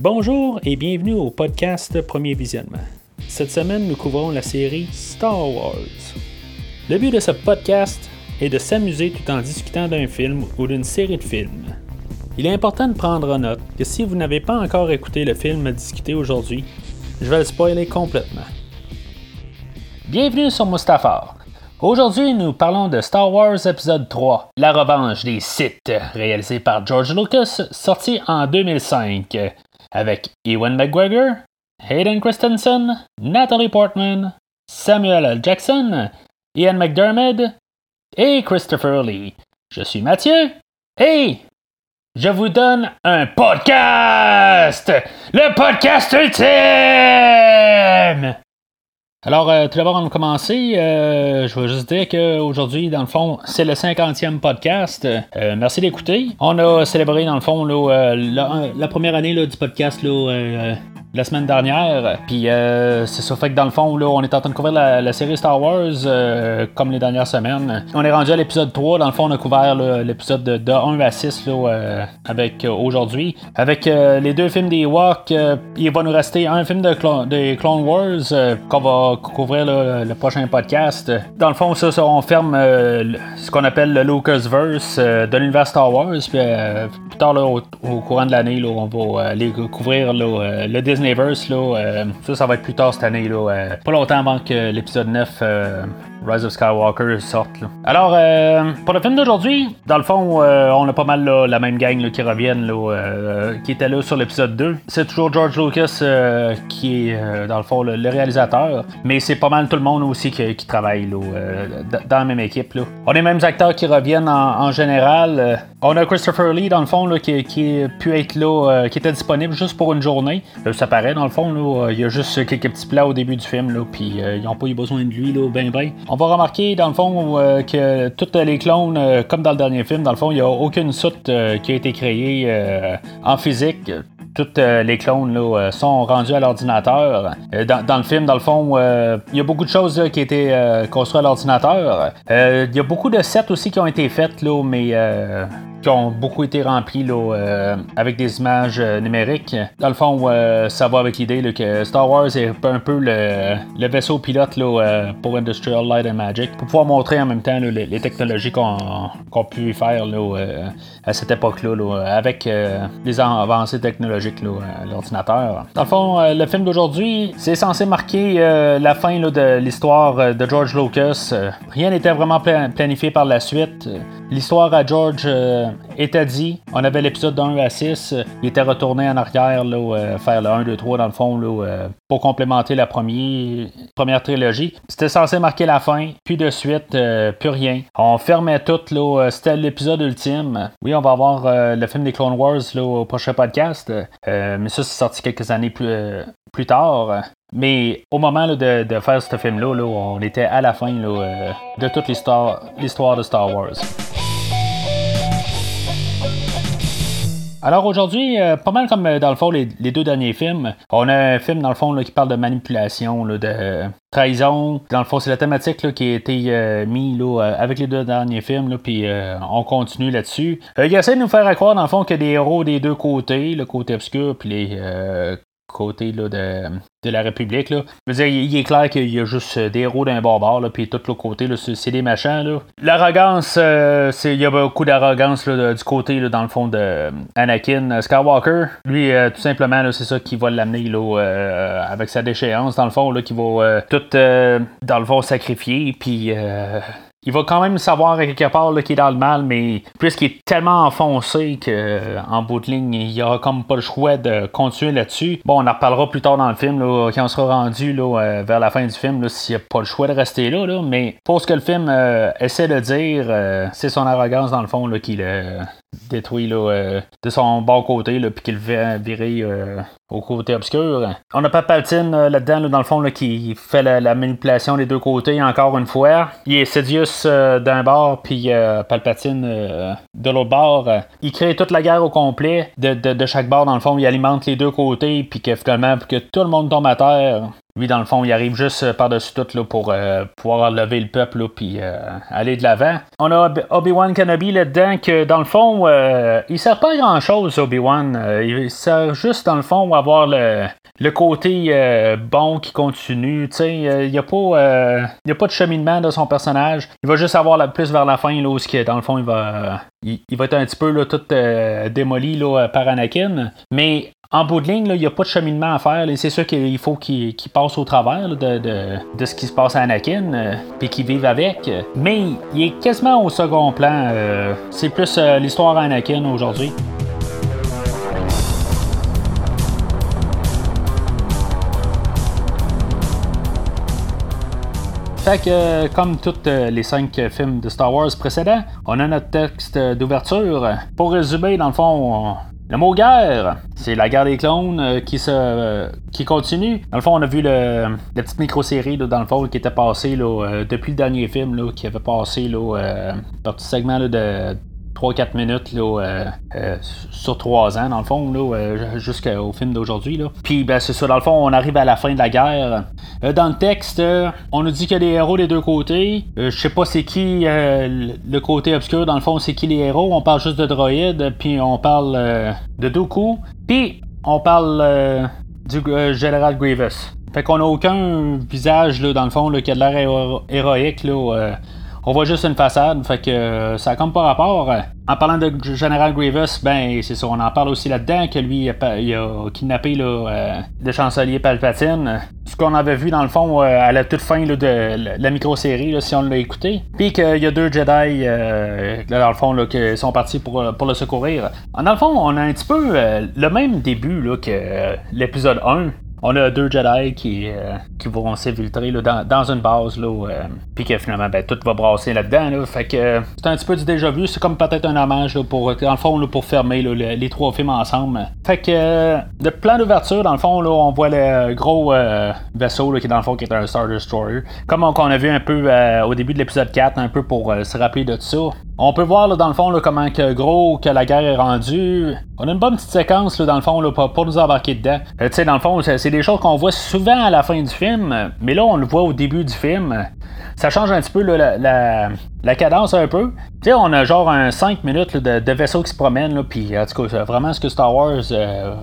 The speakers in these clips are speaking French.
Bonjour et bienvenue au podcast Premier Visionnement. Cette semaine, nous couvrons la série Star Wars. Le but de ce podcast est de s'amuser tout en discutant d'un film ou d'une série de films. Il est important de prendre en note que si vous n'avez pas encore écouté le film à discuter aujourd'hui, je vais le spoiler complètement. Bienvenue sur Mustafar. Aujourd'hui, nous parlons de Star Wars épisode 3, La revanche des Sith, réalisé par George Lucas, sorti en 2005 avec Ewan McGregor, Hayden Christensen, Natalie Portman, Samuel L. Jackson, Ian McDermott et Christopher Lee. Je suis Mathieu et je vous donne un podcast! Le podcast ultime! Alors, euh, tout d'abord, avant de commencer, euh, je veux juste dire qu'aujourd'hui, dans le fond, c'est le 50e podcast. Euh, merci d'écouter. On a célébré, dans le fond, là, la, la, première année là, du podcast là, la semaine dernière. Puis euh, c'est ça fait que dans le fond, là, on est en train de couvrir la, série Star Wars euh, comme les dernières semaines. On est rendu à l'épisode 3. Dans le fond, on a couvert l'épisode de, 1 à 6 là, euh, avec aujourd'hui. Avec les deux films des Walk, il va nous rester un film de des Clone Wars qu'on va couvrir le prochain podcast. Dans le fond, ça, on ferme ce qu'on appelle le Lucasverse de l'univers Star Wars. Puis plus tard, au, courant de l'année, on va aller couvrir le Disney Disneyverse, là, euh, ça, va être plus tard cette année. Là, euh, pas longtemps avant que l'épisode 9 Rise of Skywalker sorte. Alors, euh, pour le film d'aujourd'hui, dans le fond, euh, on a pas mal la même gang qui reviennent, euh, qui était là sur l'épisode 2. C'est toujours George Lucas qui est, dans le fond, le, réalisateur, mais c'est pas mal tout le monde aussi qui, travaille dans la même équipe. On a les mêmes acteurs qui reviennent en, général. on a Christopher Lee, dans le fond, qui, qui pu être là, qui était disponible juste pour une journée. Paraît, dans le fond, il y a juste quelques petits plats au début du film, puis ils n'ont pas eu besoin de lui, là, ben ben. On va remarquer, dans le fond, euh, que toutes les clones, euh, comme dans le dernier film, dans le fond, il n'y a aucune soute euh, qui a été créée en physique toutes les clones là, sont rendus à l'ordinateur. Dans, le film, dans le fond, il y a beaucoup de choses qui ont été construites à l'ordinateur. Il y a beaucoup de sets aussi qui ont été faites, là, mais ont beaucoup été remplis euh, avec des images euh, numériques. Dans le fond, euh, ça va avec l'idée que Star Wars est un peu le, vaisseau pilote pour Industrial Light and Magic, pour pouvoir montrer en même temps les, technologies qu'on a pu faire à cette époque-là, avec les avancées technologiques l'ordinateur. Dans le fond, le film d'aujourd'hui, c'est censé marquer la fin de l'histoire de George Lucas. rien n'était vraiment planifié par la suite. L'histoire à George était dit. On avait l'épisode 1 à 6. Il était retourné en arrière, là, euh, faire le 1, 2, 3 dans le fond, là, euh, pour complémenter la première, première trilogie. C'était censé marquer la fin, puis de suite, euh, plus rien. On fermait tout, là. C'était l'épisode ultime. Oui, on va avoir le film des Clone Wars là, au prochain podcast. mais ça, c'est sorti quelques années plus, plus tard. Mais au moment de, de, faire ce film-là, là, on était à la fin là, de toute l'histoire de Star Wars. Alors aujourd'hui, euh, pas mal comme euh, dans le fond les, deux derniers films, on a un film dans le fond qui parle de manipulation, de trahison. Dans le fond, c'est la thématique qui a été euh, mise avec les deux derniers films, puis on continue là-dessus. il essaie de nous faire croire dans le fond qu'il des héros des deux côtés, le côté obscur puis les côté là, de, de, la République. Là. Dire, il, est clair qu'il y a juste des héros d'un bord puis tout l'autre côté, c'est des machins. L'arrogance, euh, il y a beaucoup d'arrogance du côté, dans le fond, de Anakin Skywalker. Lui, euh, tout simplement, c'est ça qui va l'amener euh, avec sa déchéance, dans le fond, qui va tout, dans le fond, sacrifier, puis il va quand même savoir quelque part qu'il est dans le mal, mais puisqu'il est tellement enfoncé qu'en bout de ligne, il aura comme pas le choix de continuer là-dessus. Bon, on en reparlera plus tard dans le film, là, quand on sera rendu là, euh, vers la fin du film, s'il a pas le choix de rester là. là mais pour ce que le film euh, essaie de dire, euh, c'est son arrogance dans le fond là, qui le détruit là, de son bon côté, puis qu'il le virer au côté obscur. On a Palpatine euh, là-dedans, dans le fond, qui fait la, manipulation des deux côtés encore une fois. Il est Sidious euh, d'un bord, puis euh, Palpatine de l'autre bord. il crée toute la guerre au complet de, chaque bord, dans le fond. Il alimente les deux côtés, puis que finalement, que tout le monde tombe à terre. Lui, dans le fond, il arrive juste par-dessus tout là, pour pouvoir lever le peuple puis aller de l'avant. On a Obi-Wan Kenobi là-dedans que, dans le fond, il sert pas à grand-chose, Obi-Wan. il sert juste, dans le fond, à avoir le, le côté bon qui continue. Il n'y a, pas, a pas de cheminement de son personnage. Il va juste avoir la, plus vers la fin, là, où, dans le fond, il va, il, va être un petit peu tout démoli là, par Anakin. Mais en bout de ligne, il n'y a pas de cheminement à faire. C'est sûr qu'il faut qu'il passe au travers de, ce qui se passe à Anakin, euh, puis qu'il vive avec. Mais il est quasiment au second plan. Euh, c'est plus euh, l'histoire à Anakin aujourd'hui. Comme tous les cinq films de Star Wars précédents, on a notre texte d'ouverture. Pour résumer, dans le fond, le mot guerre, c'est la guerre des clones euh, qui se euh, qui continue. Dans le fond, on a vu le, la petite micro-série dans le fond qui était passée là, euh, depuis le dernier film là, qui avait passé là, petit segment de 3-4 minutes là, euh, euh, sur 3 ans, dans le fond, là, euh, jusqu'au film d'aujourd'hui. Puis ben, c'est ça, dans le fond, on arrive à la fin de la guerre. dans le texte, on nous dit qu'il y a des héros des deux côtés. Je sais pas c'est qui le côté obscur, dans le fond, c'est qui les héros. On parle juste de droïdes, puis on parle de Dooku, puis on parle du général Grievous. Fait qu'on a aucun visage, là, dans le fond, qui a de l'air héroïque, là on voit juste une façade, fait que euh, ça a comme pas rapport. En parlant de General Grievous, ben c'est ça, on en parle aussi là-dedans, que lui, il a, kidnappé euh, le chancelier Palpatine. Ce qu'on avait vu dans le fond euh, à la toute fin de la micro-série, si on l'a écouté. Puis qu'il y a deux Jedi, dans le fond, qui sont partis pour, le secourir. Dans le fond, on a un petit peu le même début que l'épisode 1 on a deux Jedi qui, euh, qui vont s'infiltrer dans, dans, une base, là, euh, puis que finalement, ben, tout va brasser là-dedans. Là, fait que c'est un petit peu du déjà vu. C'est comme peut-être un hommage pour, dans le fond, pour fermer les, trois films ensemble. Fait que euh, le plan d'ouverture, dans le fond, là, on voit le gros vaisseau là, qui, dans le fond, qui est un Star Destroyer. Comme on, a vu un peu au début de l'épisode 4, un peu pour se rappeler de tout ça. On peut voir là, dans le fond là, comment que gros que la guerre est rendue. On a une bonne petite séquence là, dans le fond là, pour, nous embarquer dedans. tu sais, dans le fond, c'est des choses qu'on voit souvent à la fin du film, mais là, on le voit au début du film. Ça change un petit peu la, la, cadence un peu. Tu sais, on a genre un 5 minutes de, de, vaisseau qui se promène, puis en tout cas, vraiment ce que Star Wars euh,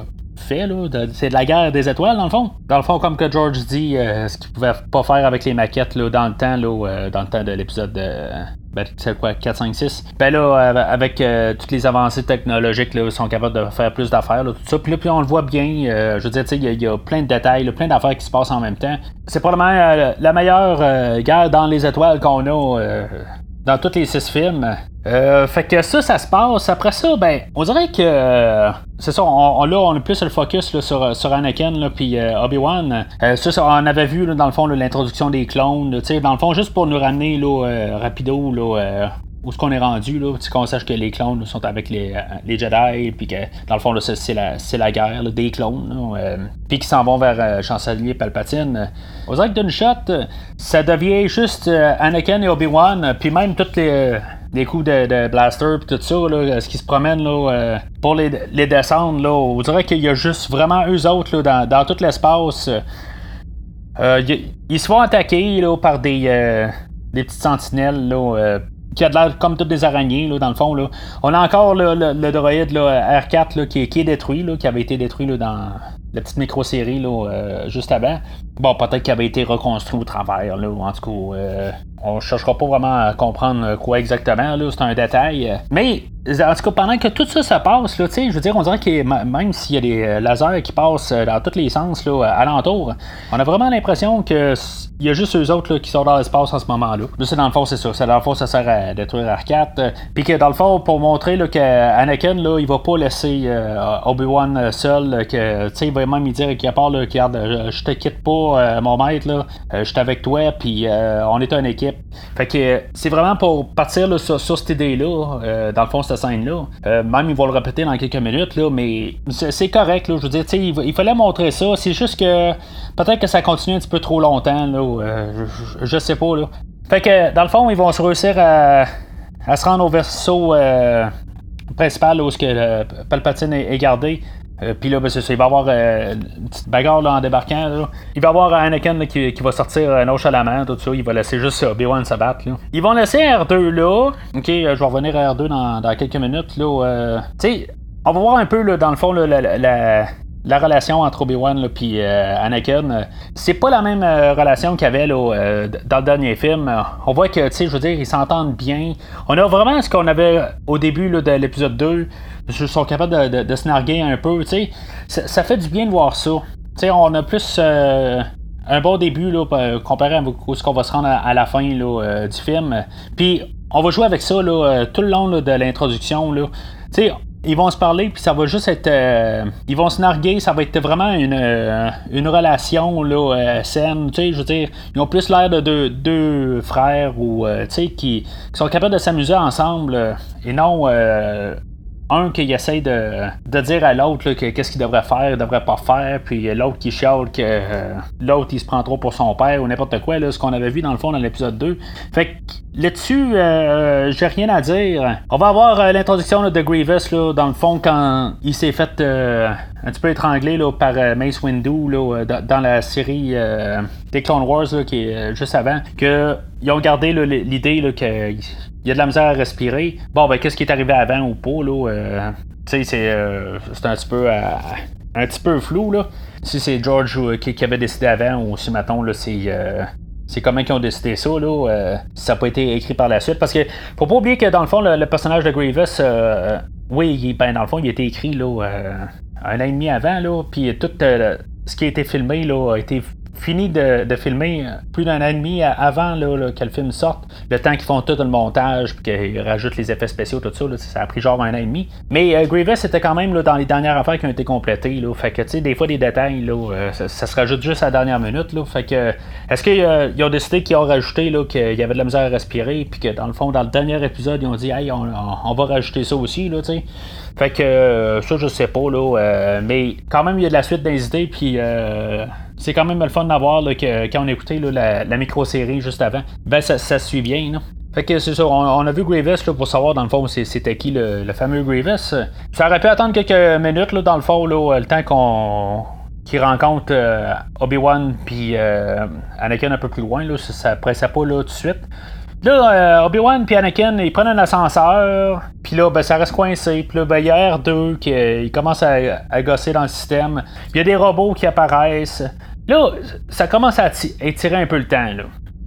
c'est de la guerre des étoiles, dans le fond. Dans le fond, comme que George dit, euh, ce qu'il pouvait pas faire avec les maquettes là, dans le temps, là, euh, dans le temps de l'épisode de. Ben, c'est quoi, 4, 5, 6. Ben là, avec euh, toutes les avancées technologiques, là, ils sont capables de faire plus d'affaires, tout ça. Puis là, puis on le voit bien. je veux dire, il y, a plein de détails, plein d'affaires qui se passent en même temps. C'est probablement la meilleure guerre dans les étoiles qu'on a dans tous les six films. Euh, fait que ça, ça se passe. Après ça, ben, on dirait que. Euh, c'est ça, on, là, on a plus le focus sur, sur Anakin, puis euh, Obi-Wan. ça, on avait vu, dans le fond, l'introduction des clones. sais dans le fond, juste pour nous ramener, là, rapido, là, où ce qu'on est rendu, là, qu'on sache que les clones sont avec les, euh, les Jedi, puis que dans le fond, c'est la, la guerre des clones, euh, puis qu'ils s'en vont vers euh, Chancelier Palpatine. Aux actes d'une shot, ça devient juste Anakin et Obi-Wan, puis même tous les, les coups de, blaster, puis tout ça, là, ce qui se promène là, pour les, les descendre, là, on dirait qu'il y a juste vraiment eux autres là, dans, dans tout l'espace. ils se font attaquer là, par des, des petites sentinelles là, qui a l'air comme toutes des araignées, là, dans le fond. Là. On a encore le, le, droïde là, R4 là, qui, est, qui, est détruit, là, qui avait été détruit là, dans la petite micro-série là, euh, juste avant. Bon, peut-être qu'il avait été reconstruit au travers, là, en tout cas. Euh, on cherchera pas vraiment à comprendre quoi exactement, là, c'est un détail. Mais en tout cas, pendant que tout ça se passe, là, je veux dire, on dirait que même s'il y a des euh, lasers qui passent euh, dans tous les sens là, alentour, on a vraiment l'impression que il y a juste eux autres là, qui sont dans l'espace en ce moment-là. Là, c'est dans le fond, c'est ça. C'est dans le fond, ça sert à détruire R4. Puis que dans le fond, pour montrer là, que Anakin, là, il va pas laisser Obi-Wan seul, que tu sais, il va même lui dire qu'il part, là, regarde, je te quitte pas, mon maître, là, je suis avec toi, puis on est une équipe. Fait que c'est vraiment pour partir là, sur, cette idée-là, dans le fond, scène-là. Euh, même, ils vont le répéter dans quelques minutes, là, mais c'est correct. Je veux dire, il, fallait montrer ça. C'est juste que peut-être que ça continue un petit peu trop longtemps. Là, euh, je, sais pas. Là. Fait que, dans le fond, ils vont se réussir à, se rendre au euh, principal où ce que Palpatine est, gardé. Puis là, ben, c'est ça, il va y avoir une petite bagarre là, en débarquant. Là. Il va y avoir Anakin qui, qui, va sortir nonchalamment, tout ça. Il va laisser juste Obi-Wan se battre. Là. Ils vont laisser R2 là. Ok, je vais revenir à R2 dans, dans quelques minutes. Là. tu sais, on va voir un peu, là, dans le fond, la, la, la relation entre Obi-Wan et euh, Anakin, euh, c'est pas la même euh, relation qu'il y avait là, dans le dernier film. On voit que, tu sais, je veux dire, ils s'entendent bien. On a vraiment ce qu'on avait au début là, de l'épisode 2. Ils sont capables de, de, se narguer un peu, tu sais. Ça, ça, fait du bien de voir ça. Tu sais, on a plus un bon début là, comparé à ce qu'on va se rendre à, la fin là, du film. Puis on va jouer avec ça là, tout le long de l'introduction. Tu sais, ils vont se parler, puis ça va juste être. Euh, ils vont se narguer, ça va être vraiment une, euh, une relation là, euh, saine. Tu sais, je veux dire, ils ont plus l'air de deux, deux frères ou, tu sais, qui, qui, sont capables de s'amuser ensemble et non un qui essaie de, de dire à l'autre qu'est-ce qu'il devrait faire, devrait pas faire, puis l'autre qui chiale que euh, l'autre il se prend trop pour son père ou n'importe quoi, là, ce qu'on avait vu dans le fond dans l'épisode 2. Fait que là-dessus, euh, j'ai rien à dire. On va avoir euh, l'introduction de Grievous là, dans le fond quand il s'est fait un petit peu étranglé là, par Mace Windu là, dans la série des Clone Wars qui est juste avant, que ils ont gardé l'idée que il y a de la misère à respirer. Bon, ben, qu'est-ce qui est arrivé avant ou pas, là? Euh, tu sais, c'est, euh, un petit peu euh, un petit peu flou, là. Si c'est George qui, avait décidé avant ou si, mettons, là, c'est. c'est comment ils ont décidé ça, là. ça n'a pas été écrit par la suite. Parce que, faut pas oublier que, dans le fond, le, personnage de Grievous, oui, ben, dans le fond, il a été écrit, là, un an et demi avant, là. Puis tout ce qui a été filmé, là, a été fini de, filmer plus d'un an et demi avant là, que le film sorte. Le temps qu'ils font tout le montage, puis qu'ils rajoutent les effets spéciaux, tout ça, ça a pris genre un an et demi. Mais euh, Grievous était quand même là, dans les dernières affaires qui ont été complétées. Là, fait que, tu sais, des fois, des détails, là, euh, ça, se rajoute juste à la dernière minute. Là, fait que, est-ce qu'ils euh, ont décidé qu'ils ont rajouté qu'il y avait de la misère à respirer, puis que dans le fond, dans le dernier épisode, ils ont dit, hey, on, va rajouter ça aussi, là, tu sais. Fait que ça, je sais pas, là. mais quand même, il y a de la suite des idées, puis c'est quand même le fun d'avoir quand on écoutait la, micro-série juste avant, ben ça, ça suit bien. Fait que c'est ça, on, a vu Grievous là, pour savoir dans le fond c'était qui le, fameux Grievous. Ça aurait pu attendre quelques minutes là, dans le fond, le temps qu'on rencontre euh, Obi-Wan puis euh, Anakin un peu plus loin, là, ça, ça pressait pas là tout de suite. Là, euh, Obi-Wan et Anakin, ils prennent un ascenseur, puis là, ben, ça reste coincé. Puis là, ben, il y a R2 qui il commence à, gosser dans le système. Puis il y a des robots qui apparaissent. Là, ça commence à étirer un peu le temps, là.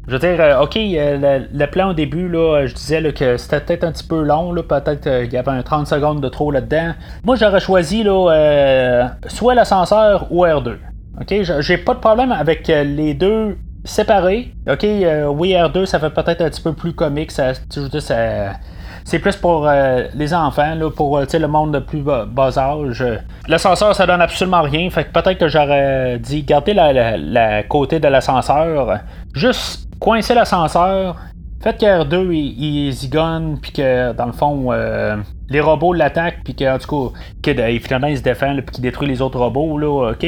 Je veux dire, euh, OK, euh, le, plan au début, là, je disais que c'était peut-être un petit peu long, peut-être qu'il y avait un 30 secondes de trop là-dedans. Moi, j'aurais choisi là, soit l'ascenseur ou R2. OK, j'ai pas de problème avec les deux séparés. Ok, euh, oui, R2, ça fait peut-être un petit peu plus comique. Ça, c'est plus pour euh, les enfants, là, pour euh, le monde de plus bas, âge. L'ascenseur, ça donne absolument rien. Fait que peut-être que j'aurais dit garder la, côté de l'ascenseur. Juste coincer l'ascenseur. Faites que R2 il, zigonne, puis que dans le fond, les robots l'attaquent, puis qu'en tout cas, que, finalement il se défend, puis qu'il détruit les autres robots, là, ok?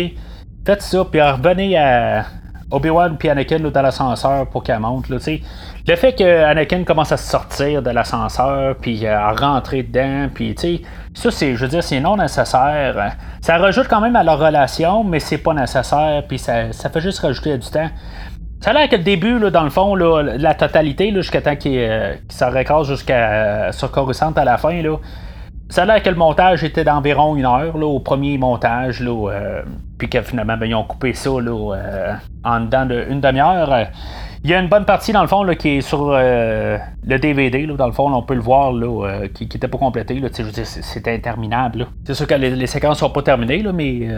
Faites ça, puis revenez à, Obi-Wan puis Anakin dans l'ascenseur pour qu'elle monte. Le fait que Anakin commence à sortir de l'ascenseur puis à rentrer dedans, puis ça c'est, je veux dire, c'est non nécessaire. Ça rajoute quand même à leur relation, mais c'est pas nécessaire, puis ça, ça, fait juste rajouter du temps. Ça a l'air que le début, là, dans le fond, là, la totalité, jusqu'à temps qu'il euh, qu jusqu'à euh, sur Coruscant à la fin, là, ça a l'air que le montage était d'environ une heure là, au premier montage, là, euh, puis que finalement ben, ils ont coupé ça là, euh, en dedans d'une demi-heure. Il y a une bonne partie dans le fond là, qui est sur euh, le DVD, là, dans le fond, on peut le voir, là, qui n'était pas complété. C'était interminable. C'est sûr que les, séquences sont pas terminées, mais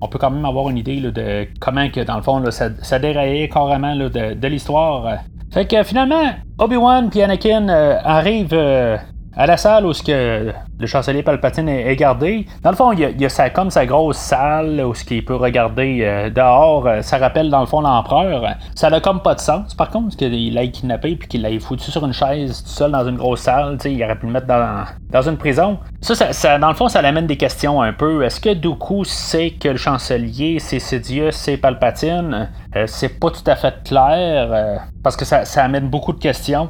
on peut quand même avoir une idée de comment que dans le fond ça, déraillait carrément de, de l'histoire. Fait que finalement, Obi-Wan et Anakin arrivent à la salle où ce que le chancelier Palpatine est, gardé. Dans le fond, il y a, sa, comme sa grosse salle où ce qu'il peut regarder euh, dehors. Euh, ça rappelle dans le fond l'empereur. Ça n'a comme pas de sens. Par contre, qu'il l'ait kidnappé puis qu'il l'ait foutu sur une chaise tout seul dans une grosse salle, il aurait pu le mettre dans, une prison. Ça, dans le fond, ça l'amène des questions un peu. Est-ce que Dooku sait que le chancelier, c'est Sidious, c'est Palpatine? Euh, c'est pas tout à fait clair parce que ça amène beaucoup de questions.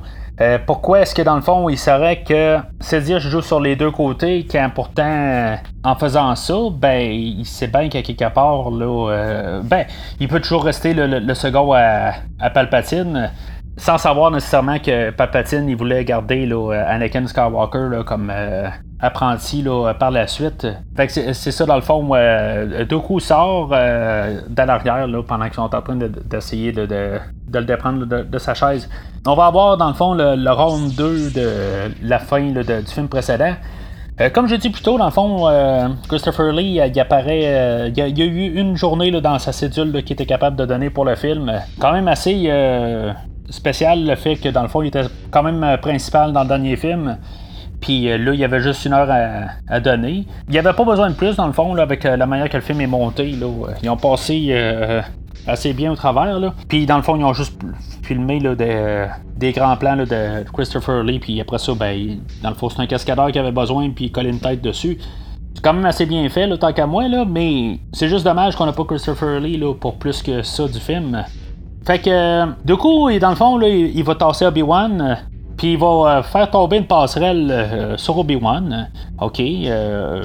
Pourquoi est-ce que dans le fond, il saurait que Sidious joue sur les deux côtés, quand pourtant, en faisant ça, ben, il sait bien qu'à quelque part, là, ben, il peut toujours rester le, second à, à Palpatine sans savoir nécessairement que Palpatine il voulait garder là, Anakin Skywalker comme apprenti là, par la suite. Fait que c'est, ça dans le fond. Euh, Doku sort euh, l'arrière là, pendant qu'ils sont en train d'essayer de, le déprendre de, sa chaise. On va avoir dans le fond le, round 2 de la fin du film précédent. Euh, comme je dis plus tôt, dans le fond, euh, Christopher Lee, il apparaît. il, y a, eu une journée là, dans sa cédule qui était capable de donner pour le film. Quand même assez spécial le fait que dans le fond, il était quand même principal dans le dernier film. Puis euh, là, il y avait juste une heure à, donner. Il n'y avait pas besoin de plus, dans le fond, avec euh, la manière que le film est monté. Ils ont passé euh, assez bien au travers. Puis dans le fond, ils ont juste filmé des, grands plans de Christopher Lee. Puis après ça, ben, dans le fond, c'est un cascadeur qui avait besoin, puis il collait une tête dessus. C'est quand même assez bien fait, là, tant qu'à moi, mais c'est juste dommage qu'on n'a pas Christopher Lee pour plus que ça du film. Fait que, du coup, dans le fond, là, il va tasser Obi-Wan. Puis il va euh, faire tomber une passerelle euh, sur Obi-Wan. OK. Euh,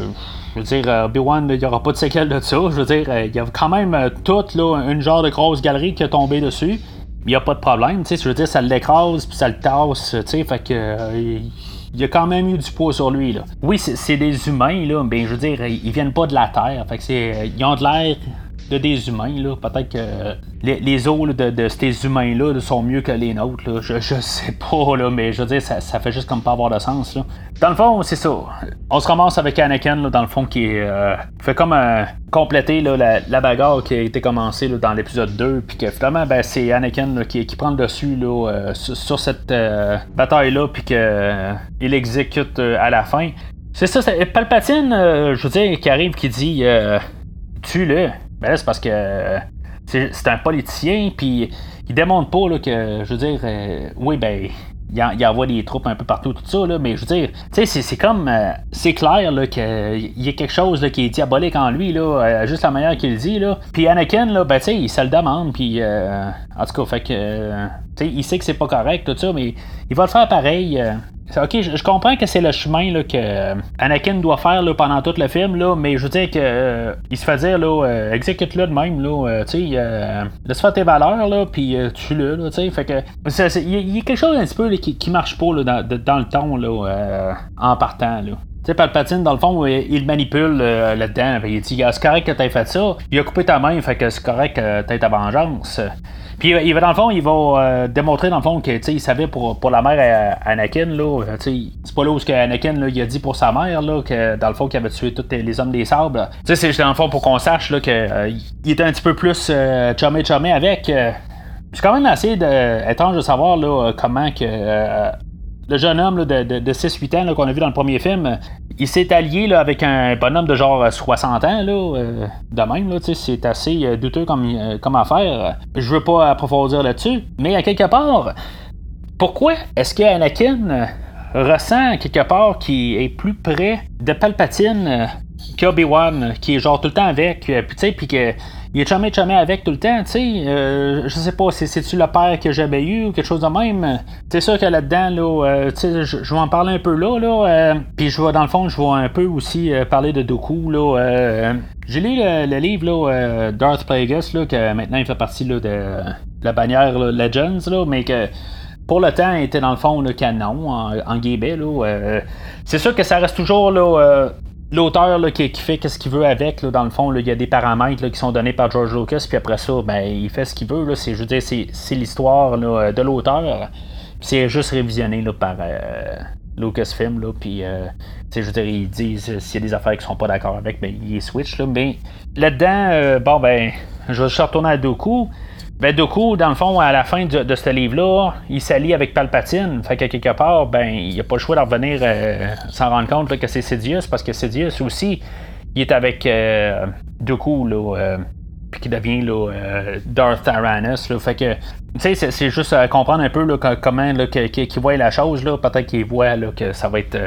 je veux dire, Obi-Wan, il n'y aura pas de séquelles de ça. Je veux dire, il y a quand même tout, là, une genre de grosse galerie qui est tombée dessus. Il n'y a pas de problème. Je veux dire, ça l'écrase, puis ça le tasse, tu sais. Fait que. il y a quand même eu du poids sur lui. Là. Oui, c'est des humains, là, mais je veux dire, ils viennent pas de la Terre. Fait que ils ont de l'air de des humains. Là. Peut-être que les, les os de, ces humains-là sont mieux que les nôtres. Là. Je, je sais pas, là, mais je veux dire, ça, ça fait juste comme pas avoir de sens. Là. Dans le fond, c'est ça. On se commence avec Anakin, là, dans le fond, qui euh, fait comme euh, compléter là, la, bagarre qui a été commencée là, dans l'épisode 2, puis que finalement, ben, c'est Anakin qui, qui, prend le dessus là, euh, sur, cette bataille-là, puis qu'il exécute à la fin. C'est ça, c'est Palpatine, je veux dire, qui arrive, qui dit Tue-le. Ben c'est parce que c'est un politicien, puis il démontre pas là, que, je veux dire, euh, oui, ben, il, envoie des troupes un peu partout, tout ça, là, mais je veux dire, tu sais, c'est comme, euh, c'est clair qu'il y a quelque chose là, qui est diabolique en lui, là, euh, juste la manière qu'il dit, là. Puis Anakin, là, ben, tu sais, il se le demande, puis, en tout cas, fait que, tu sais, il sait que c'est pas correct, tout ça, mais il va le faire pareil. Ok, je, comprends que c'est le chemin que euh, Anakin doit faire pendant tout le film, mais je veux dire que euh, il se fait dire là, euh, exécute-le de même, là, tu sais, laisse faire tes valeurs, puis tue-le, tu sais, fait que il y, a quelque chose un petit peu qui, marche pas dans, dans, le ton là, en partant, là. Tu sais, Palpatine, dans le fond, il manipule là-dedans. Il dit C'est correct que t'aies fait ça. Il a coupé ta main, fait que c'est correct que t'aies ta vengeance. Puis il va dans le fond, il va euh, démontrer dans le fond que il savait pour, pour la mère Anakin là, euh, c'est pas là où que Anakin là, il a dit pour sa mère là que dans le fond qu'il avait tué tous les hommes des sables. Tu sais c'est dans le fond pour qu'on sache là que euh, était un petit peu plus euh, chumé chumé avec. c'est quand même assez de, étrange de savoir là comment que le jeune homme de, de, 6-8 ans qu'on a vu dans le premier film, il s'est allié avec un bonhomme de genre 60 ans, là, euh, de même, c'est assez euh, douteux comme, euh, comme affaire. Je veux pas approfondir là-dessus, mais à quelque part, pourquoi est-ce qu'Anakin ressent quelque part qu'il est plus près de Palpatine qu'Obi-Wan, qui est genre tout le temps avec, puis tu sais, puis que il est jamais jamais avec tout le temps, tu sais. Euh, je sais pas, c'est-tu le père que j'avais eu ou quelque chose de même? C'est sûr que là-dedans, là, euh, tu sais, je, vais en parler un peu là, là. Euh, puis je vais, dans le fond, je vais un peu aussi parler de Doku, là. J'ai lu le, livre, là, Darth Plagueis, là, que maintenant il fait partie, là, de la bannière Legends, là, mais que pour le temps, il était dans le fond le canon en, en. Là, c'est sûr que ça reste toujours là, l'auteur qui, fait ce qu'il veut avec, dans le fond, il y a des paramètres qui sont donnés par George Lucas, puis après ça, ben, il fait ce qu'il veut. Là, c'est, je veux dire, c'est, l'histoire de l'auteur. C'est juste révisionné là, par euh, Lucasfilm. Là, puis, euh, je veux dire, ils disent s'il y a des affaires qui sont pas d'accord avec, ben, ils switch. Là, mais là-dedans, euh, bon, ben, je vais retourner à Doku. Ben, Doku, dans le fond, à la fin de, ce livre-là, il s'allie avec Palpatine. Fait que quelque part, ben, il a pas le choix de revenir euh, s'en rendre compte que c'est Sidious, parce que Sidious aussi, il est avec euh, Dooku, là. Euh, puis qui devient là, euh, Darth Tyrannus. Là, fait que, tu sais, c'est, juste à comprendre un peu là, comment là, qu'il voit la chose. Là, peut-être qu'il voit là, que ça va être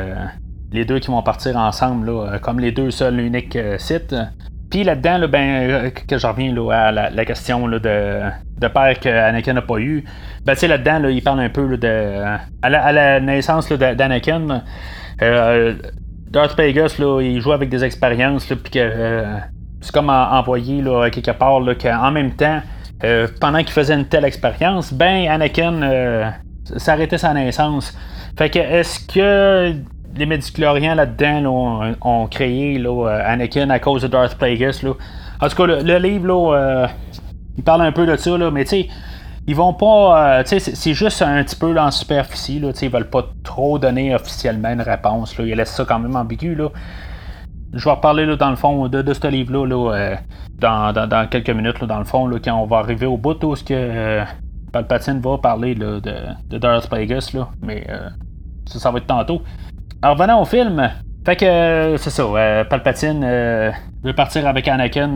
les deux qui vont partir ensemble, là, comme les deux seuls uniques sites. Puis là-dedans, ben, euh, que je reviens à la, question de de père qu'Anakin n'a pas eu. Ben, tu sais, là-dedans, là, il parle un peu de. À la, naissance d'Anakin, euh, Darth Vegas, là, il joue avec des expériences, puis que euh, c'est comme envoyé là, quelque part qu'en même temps, euh, pendant qu'il faisait une telle expérience, ben Anakin s'arrêtait sa naissance. Fait que est-ce que les médicloriens là-dedans ont, créé là, Anakin à cause de Darth Plagueis? Là? En tout cas, le, livre, là, il parle un peu de ça, là, mais tu sais, ils vont pas. sais c'est juste un petit peu en superficie. Là, ils veulent pas trop donner officiellement une réponse. Là. Ils laissent ça quand même ambigu. Là je vais reparler là, dans le fond de, ce livre-là euh, dans, quelques minutes, dans le fond, là, quand on va arriver au bout où ce que euh, Palpatine va parler de, de Darth Plagueis, là, mais euh, ça, ça va être tantôt. Alors revenons au film. Fait que c'est ça, Palpatine veut partir avec Anakin,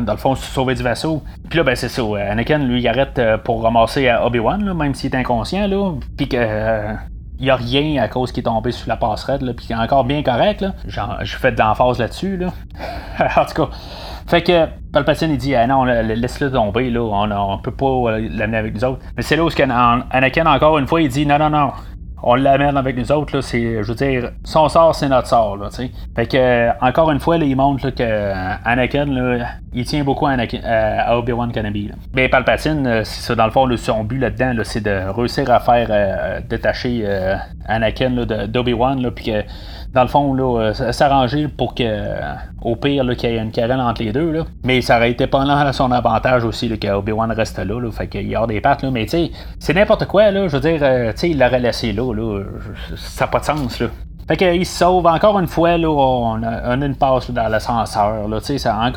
dans le fond, se sauver du vaisseau. Puis là, ben c'est ça, Anakin lui il arrête pour ramasser Obi-Wan, même s'il est inconscient, là. Puis que il a rien à cause qu'il est tombé sur la passerelle, puis qui est encore bien correct. Là. Je fais de l'emphase là-dessus. Là. en tout cas. Fait que Palpatine il dit ah non, laisse-le tomber, là, on, on peut pas euh, l'amener avec nous autres. Mais c'est là où Anakin encore une fois il dit non non non, on l'amène avec nous autres, là, c'est, je veux dire, son sort, c'est notre sort, là, tu Fait que, euh, encore une fois, là, il montre que euh, Anakin, là, il tient beaucoup à, euh, Obi-Wan Kenobi. Mais Palpatine, c'est ça, dans le fond, son but là-dedans, c'est de réussir à faire détacher Anakin d'Obi-Wan, puis que dans le fond, là, s'arranger pour que, au pire, qu'il y ait une querelle entre les deux. Là. Mais ça aurait été pas à son avantage aussi que Obi-Wan reste là, là. Fait qu'il y a des pattes, là. Mais tu sais, c'est n'importe quoi, là. Je veux dire, tu sais, il l'aurait laissé là, là. Ça n'a pas de sens, là. Fait qu'il se sauve encore une fois, là, on a, une passe dans l'ascenseur. Là,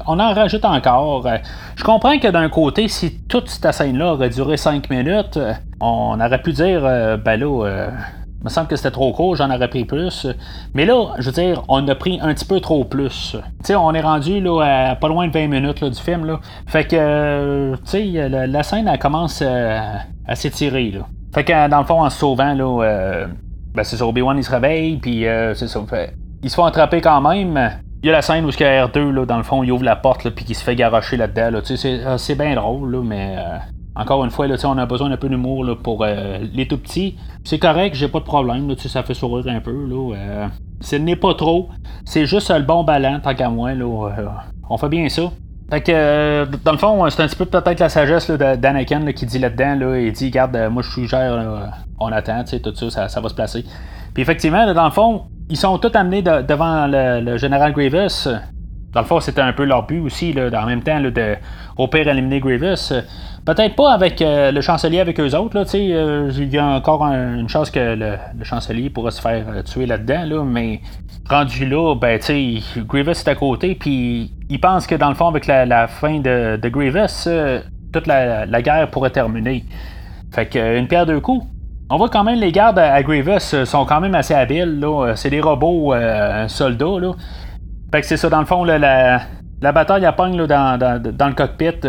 on en rajoute encore. Je comprends que d'un côté, si toute cette scène-là aurait duré 5 minutes, on aurait pu dire, ben là, me semble que c'était trop court, j'en aurais pris plus. Mais là, je veux dire, on a pris un petit peu trop plus. Tu sais, on est rendu là, à pas loin de 20 minutes du film. Là. Fait que, tu sais, la, scène, elle commence euh, à s'étirer. Fait que, dans le fond, en se sauvant, là, euh, ben, c'est ça, Obi-Wan, il se réveille, puis euh, c'est ça. Fait, il se fait attraper quand même. Il y a la scène où ce R2, là, dans le fond, il ouvre la porte, puis il se fait garocher là-dedans. Là. C'est bien drôle, là, mais encore une fois, là, on a besoin d'un peu d'humour pour euh, les tout petits. C'est correct, j'ai pas de problème. Ça fait sourire un peu. Là, euh, ce n'est pas trop. C'est juste le bon ballon, tant qu'à moi. Là, euh, on fait bien ça. Fait que, dans le fond, c'est un petit peu peut-être la sagesse d'Anakin qui dit là-dedans. Là, il dit Garde, moi je suis gère, on attend, tout ça, ça, va se placer. Puis effectivement, dans le fond, ils sont tous amenés devant le, général Grievous. Dans le fond, c'était un peu leur but aussi, là, en même temps, là, de, au éliminer Grievous. Peut-être pas avec euh, le chancelier avec eux autres. Là, euh, il y a encore une chance que le, chancelier pourra se faire euh, tuer là-dedans. Là, mais rendu là, ben, Grievous est à côté. Puis il pense que dans le fond, avec la, fin de, Grievous, toute la, guerre pourrait terminer. Fait qu'une pierre deux coups. On voit quand même les gardes à, Grievous sont quand même assez habiles. C'est des robots soldats. Là. Fait que c'est ça, dans le fond, la, la bataille à pogne dans, dans, dans, le cockpit.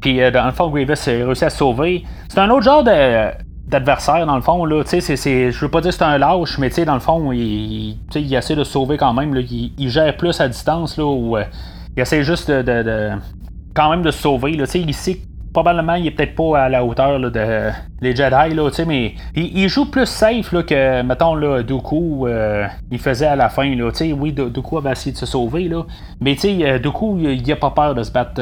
Puis euh, dans le fond, Grievous a réussi à sauver. C'est un autre genre d'adversaire dans le fond là. C'est je veux pas dire que c'est un lâche mais dans le fond il, il essaie de se sauver quand même il, gère plus à distance là euh, il essaie juste de, quand même de se sauver il sait probablement il est peut-être pas à la hauteur là, de les Jedi là mais il, joue plus safe là, que mettons là Dooku euh, il faisait à la fin là oui Dooku avait essayé de se sauver là mais tu sais Dooku il, il a pas peur de se battre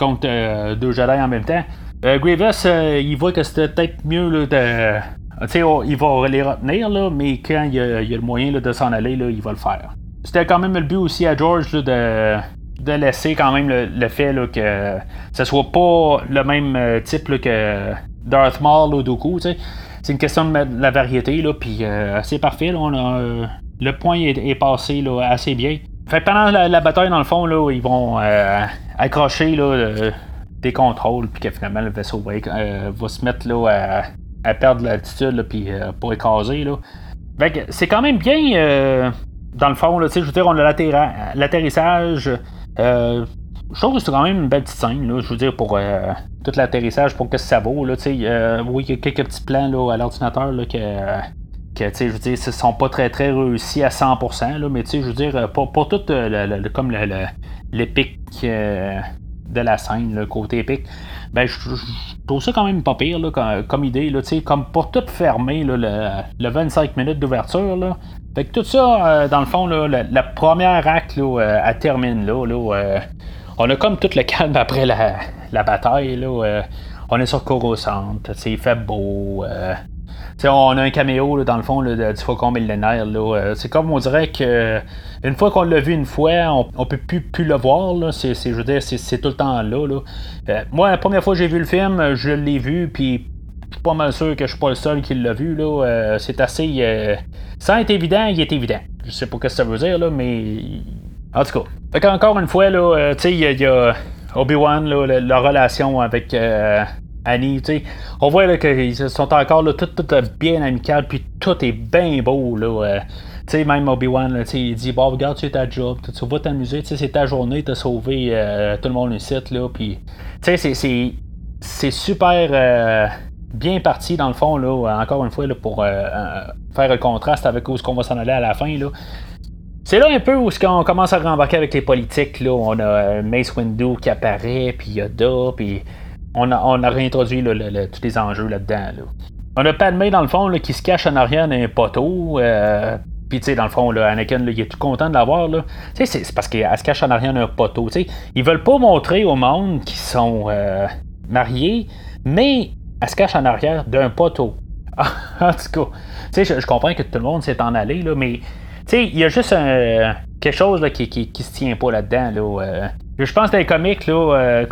contre euh, deux Jedi en même temps. Euh, Grievous, euh, il voit que c'était peut-être mieux de. Sais, oh, il va les retenir, là, mais quand il y a, le moyen de s'en aller, là, il va le faire. C'était quand même le but aussi à George de, de laisser quand même le, fait que ce soit pas le même type que Darth Maul ou Dooku. C'est une question de la variété, puis c'est parfait. Là, on a, le point est, passé là, assez bien. Fait pendant la, bataille, dans le fond, là, ils vont euh, accrocher là, des contrôles, puis que finalement le vaisseau va, euh, se mettre là, à, perdre l'altitude, puis euh, pour écraser. Là. C'est quand même bien, dans le fond, là, je veux dire, on a l'atterrissage. Je trouve que c'est quand même une belle petite scène, là, je veux dire, pour tout l'atterrissage, pour que ça vaut. Là, oui, il y a quelques petits plans là, à l'ordinateur que que, je veux dire, ce sont pas très très réussis à 100%, là, mais je veux dire, pour, pour tout euh, le, comme l'épique euh, de la scène, le côté épique. Ben, je, trouve ça quand même pas pire comme, idée, là, comme pour tout fermer le, 25 minutes d'ouverture. Fait que tout ça, euh, dans le fond, la, première acte, là, elle termine là. on a comme tout le calme après la, bataille. Là, on est sur Coruscant, il fait beau on a un caméo dans le fond du Faucon millénaire. Euh, c'est comme on dirait que une fois qu'on l'a vu une fois, on, on peut plus, le voir. C'est, je veux dire, c'est, tout le temps là. Euh, moi, la première fois que j'ai vu le film, je l'ai vu, puis je suis pas mal sûr que je suis pas le seul qui l'a vu. Euh, c'est assez. sans être évident, il est évident. Je sais pas ce que ça veut dire, là, mais. En tout cas. encore une fois, il y, a Obi-Wan, la, relation avec Annie, tu sais, on voit qu'ils sont encore là, tout, tout bien amical, puis tout est bien beau, là. Euh, tu sais, même Obi-Wan, il dit, bon, regarde, tu es ta job, tu vas t'amuser, tu sais, c'est ta journée, t'as sauvé euh, tout le monde ici, là, puis, tu sais, c'est super euh, bien parti, dans le fond, là, encore une fois, là, pour faire le contraste avec où ce qu'on va s'en aller à la fin, là. C'est là un peu où on commence à rembarquer avec les politiques. Là. On a Mace Windu qui apparaît, puis Yoda, puis on a, réintroduit tous les enjeux là-dedans. On a Padmé, dans le fond, qui se cache en arrière d'un poteau. Euh, puis, tu sais, dans le fond, Anakin, il est tout content de l'avoir. C'est parce qu'elle se cache en arrière d'un poteau. T'sais. Ils veulent pas montrer au monde qu'ils sont euh, mariés, mais elle se cache en arrière d'un poteau. en tout cas, je, je comprends que tout le monde s'est en allé, là, mais il y a juste quelque chose qui, qui, se tient pas là-dedans. Là, euh. Je pense que les comics, là,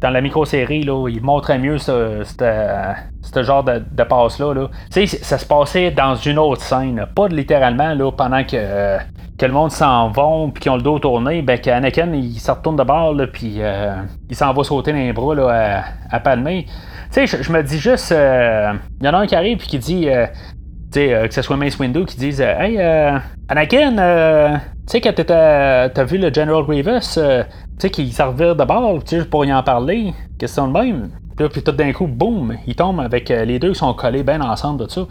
dans la micro-série, là, il montrait mieux ce, ce, genre de, passe-là. Là. Ça se passait dans une autre scène, pas littéralement là, pendant que, que le monde s'en va puis qu'ils ont le dos tourné, ben qu'Anakin il se retourne de bord puis euh, il s'en va sauter les bras là, à, à Palmer. Tu sais, je, me dis juste, euh, il y en a un qui arrive puis qui dit, euh, tu sais, que ce soit Mace Windu qui dise, hey, Anakin, tu sais, quand t'as vu le General Grievous, euh, tu sais, qu'il s'en revient de bord, tu sais, pour y en parler, question de même. Puis, tout d'un coup, boum, il tombe avec euh, les deux qui sont collés bien ensemble, tout ça.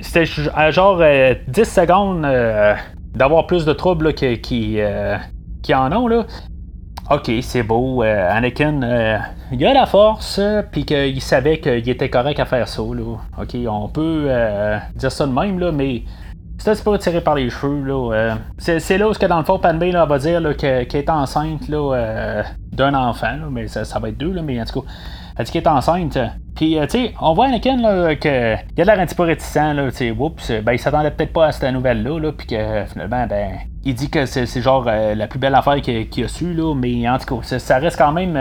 C'était genre 10 euh, secondes d'avoir plus de troubles qui, qui, en ont, là. Ok, c'est beau. Anakin, il a la force, puis qu'il savait qu'il était correct à faire ça. Là. Ok, on peut dire ça de même, là, mais c'est pas tiré par les cheveux. Là, euh, c'est, là où, que dans le fond, Padmé là, va dire qu'elle, est enceinte là, euh, d'un enfant, mais ça, va être deux, là, mais en tout cas, elle dit qu'elle est enceinte. Puis, euh, tu sais, on voit Anakin là, que, il a l'air un petit peu réticent, là, tu sais, oups, ben, il s'attendait peut-être pas à cette nouvelle-là, là, puis que finalement, ben, il dit que c'est, genre la plus belle affaire qu'il, a su, là, mais en tout cas, ça, reste quand même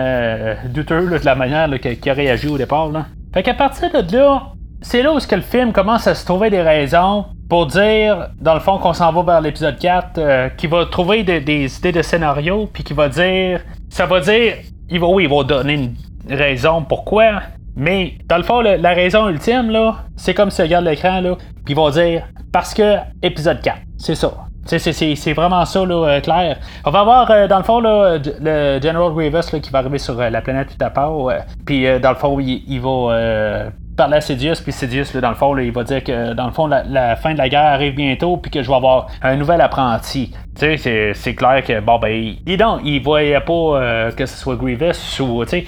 douteux de la manière qu'il a réagi au départ. Là. Fait qu'à partir de là, c'est là où que le film commence à se trouver des raisons pour dire, dans le fond, qu'on s'en va vers l'épisode 4, euh, qui va trouver des idées de scénario, puis qui va dire, ça va dire, il va, oui, il va donner une raison pourquoi, mais dans le fond, la raison ultime, là, c'est comme si regarde l'écran, là, puis il va dire, parce que épisode 4, c'est ça. C'est vraiment ça, là, euh, clair. On va avoir, euh, dans le fond, là, le General Grievous qui va arriver sur la planète tout à part. Puis, dans le fond, il, il va à Sidious, puis Sidious, dans le fond, il va dire que dans le fond, la, fin de la guerre arrive bientôt, puis que je vais avoir un nouvel apprenti. Tu sais, c'est clair que, bon, ben, il, donc, il voyait pas euh, que ce soit Grievous ou, tu sais,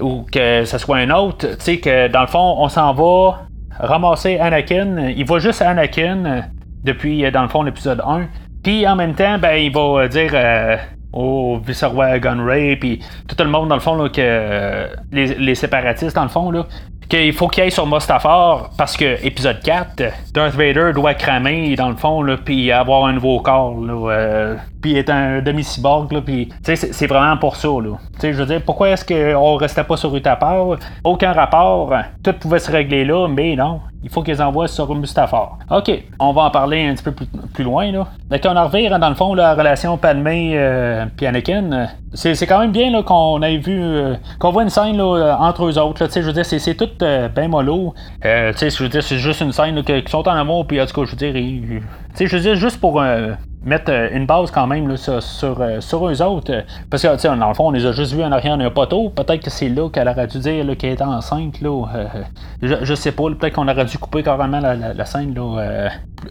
ou que ce soit un autre. Tu sais, que dans le fond, on s'en va ramasser Anakin. Il voit juste Anakin depuis, dans le fond, l'épisode 1. Puis en même temps, ben, il va dire euh, au vice-roi Gunray, puis tout le monde, dans le fond, là, que les, les, séparatistes, dans le fond, là, qu'il faut qu'il aille sur Mustafar parce que épisode 4, Darth Vader doit cramer dans le fond là, puis avoir un nouveau corps là, euh, puis être un demi-cyborg là, puis c'est vraiment pour ça là. je veux dire pourquoi est-ce qu'on restait pas sur Utapar Aucun rapport, tout pouvait se régler là, mais non, il faut qu'ils envoient sur Mustafar. OK, on va en parler un petit peu plus, loin. Là. Donc, on en revient, dans le fond, la relation Padmé euh, Anakin. C'est, quand même bien là, qu'on ait vu, euh, qu'on voit une scène là, entre eux autres. Là, je veux dire, c'est, tout euh, bien mollo. Euh, je veux dire, c'est juste une scène qui sont en amour, puis en tout cas, je veux dire, je veux dire, juste pour mettre euh, une base quand même sur, sur, euh, sur, eux autres. Euh, parce que, dans le fond, on les a juste vus en arrière d'un poteau. Peut-être que c'est là qu'elle aurait dû dire qu'elle était enceinte. Là, je, je sais pas. Peut-être qu'on aurait dû couper carrément la, la, scène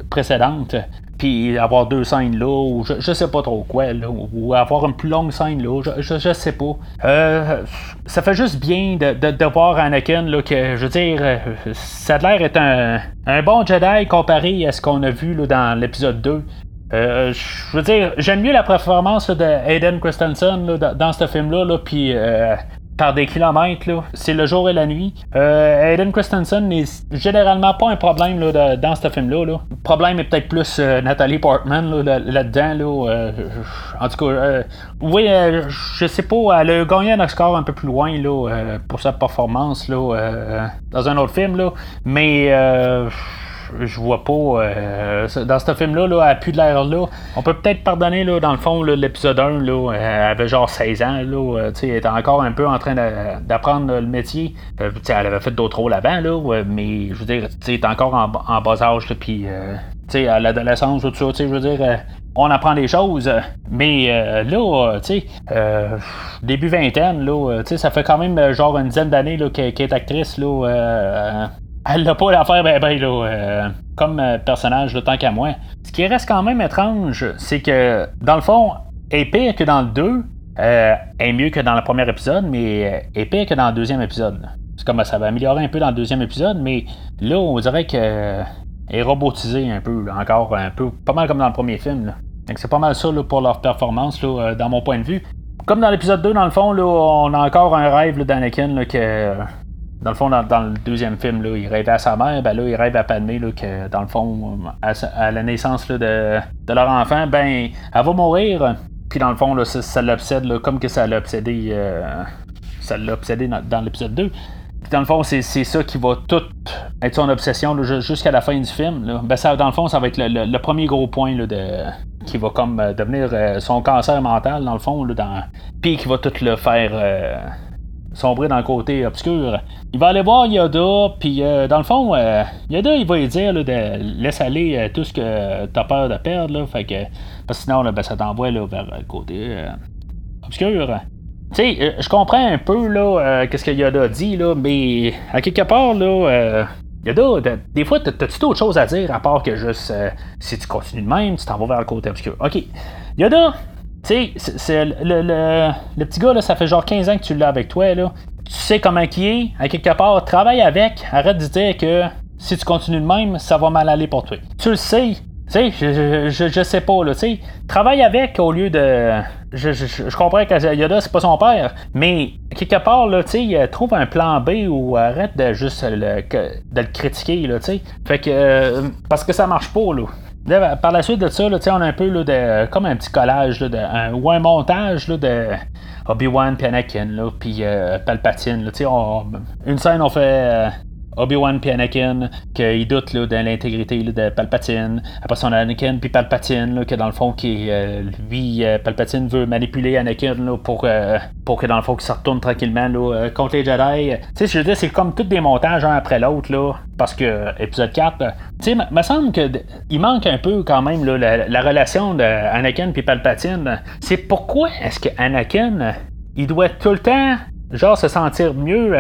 précédente. puis avoir deux scènes là, ou je, sais pas trop quoi, ou avoir une plus longue scène là, je, je, sais pas. Ça fait juste bien de, de, voir Anakin, là, que je veux dire, ça a l'air être un, un bon Jedi comparé à ce qu'on a vu là, dans l'épisode 2. Euh, je veux dire, j'aime mieux la performance de Aiden Christensen dans ce film-là, là, puis euh, par des kilomètres. Là. C'est le jour et la nuit. Euh, Aiden Christensen n'est généralement pas un problème là, dans ce film-là. Là. Le problème est peut-être plus euh, Nathalie Portman là-dedans. Là, euh, en tout cas, oui, je sais pas, elle a gagné un score un peu plus loin là, pour sa performance là, dans un autre film. Là, mais je vois pas. Euh, dans ce film-là, là, elle a plus de l'air là. On peut peut-être pardonner, là, dans le fond, l'épisode 1, là, elle avait genre 16 ans. Là, euh, elle était encore un peu en train d'apprendre le métier. Euh, elle avait fait d'autres rôles avant, là, mais je veux dire, elle est encore en, bas âge. Puis, à l'adolescence, tout ça, je veux dire on apprend des choses, mais là, tu sais, début vingtaine, là, tu sais, ça fait quand même genre une dizaine d'années qu'elle est actrice, là, elle n'a pas l'affaire ben, ben, là, euh, comme euh, personnage, tant qu'à moi. Ce qui reste quand même étrange, c'est que, dans le fond, est pire que dans le 2, euh, est mieux que dans le premier épisode, mais elle est pire que dans le deuxième épisode. C'est comme ça va améliorer un peu dans le deuxième épisode, mais là, on dirait qu'elle est robotisée un peu, encore un peu, pas mal comme dans le premier film. Là. Donc c'est pas mal ça pour leur performance, là, dans mon point de vue. Comme dans l'épisode 2, dans le fond, là, on a encore un rêve d'Anakin que dans le fond, dans, le deuxième film, là, il rêvait à sa mère, ben là, il rêve à Padmé, que dans le fond, à, la naissance de, leur enfant, ben, elle va mourir. Puis dans le fond, là, ça, l'obsède, comme que ça l'a obsédé, euh, ça l'a obsédé dans, l'épisode 2. Puis dans le fond, c'est, ça qui va tout être son obsession jusqu'à la fin du film. Ben, ça, dans le fond, ça va être le, premier gros point de, qui va comme euh, devenir euh, son cancer mental, dans le fond, puis qui va tout le faire sombrer dans le côté obscur. Il va aller voir Yoda, puis euh, dans le fond, euh, Yoda, il va lui dire de laisse aller euh, tout ce que t'as peur de perdre, là, fait que, parce que sinon, ben, ça t'envoie vers le côté obscur. Tu sais, je comprends un peu là, qu'est-ce que Yoda dit, là, mais à quelque part, là, Yoda, des fois, t'as-tu d'autres choses à dire à part que juste si tu continues de même, tu t'en vas vers le côté obscur. Ok. Yoda, tu sais, c'est le, le, petit gars, là, ça fait genre 15 ans que tu l'as avec toi, là. Tu sais comment il est, quelque part, travaille avec, arrête de dire que si tu continues de même, ça va mal aller pour toi. Tu le sais, tu sais, je, je, je, sais pas, là, tu sais, travaille avec au lieu de. Je, je, comprends que Yoda, c'est pas son père, mais quelque part, là, tu sais, trouve un plan B ou arrête de juste le, de le critiquer, là, tu sais. Fait que. Euh, parce que ça marche pas, là par la suite de ça, on a un peu de, comme un petit collage ou un montage de Obi-Wan Anakin, puis euh, Palpatine. une scène, on fait euh, Obi-Wan puis Anakin, qu'il doute là, de l'intégrité de Palpatine. Après ça, on a Anakin puis Palpatine, que dans le fond, qui, euh, lui, euh, Palpatine veut manipuler Anakin là, pour, euh, pour que dans le fond, qu'il se retourne tranquillement là, contre les Jedi. Tu sais, je veux dire, c'est comme tous des montages un après l'autre, là, parce que épisode 4, tu sais, me semble qu'il manque un peu quand même là, la, relation d'Anakin puis Palpatine. C'est pourquoi est-ce que Anakin, il doit tout le temps genre se sentir mieux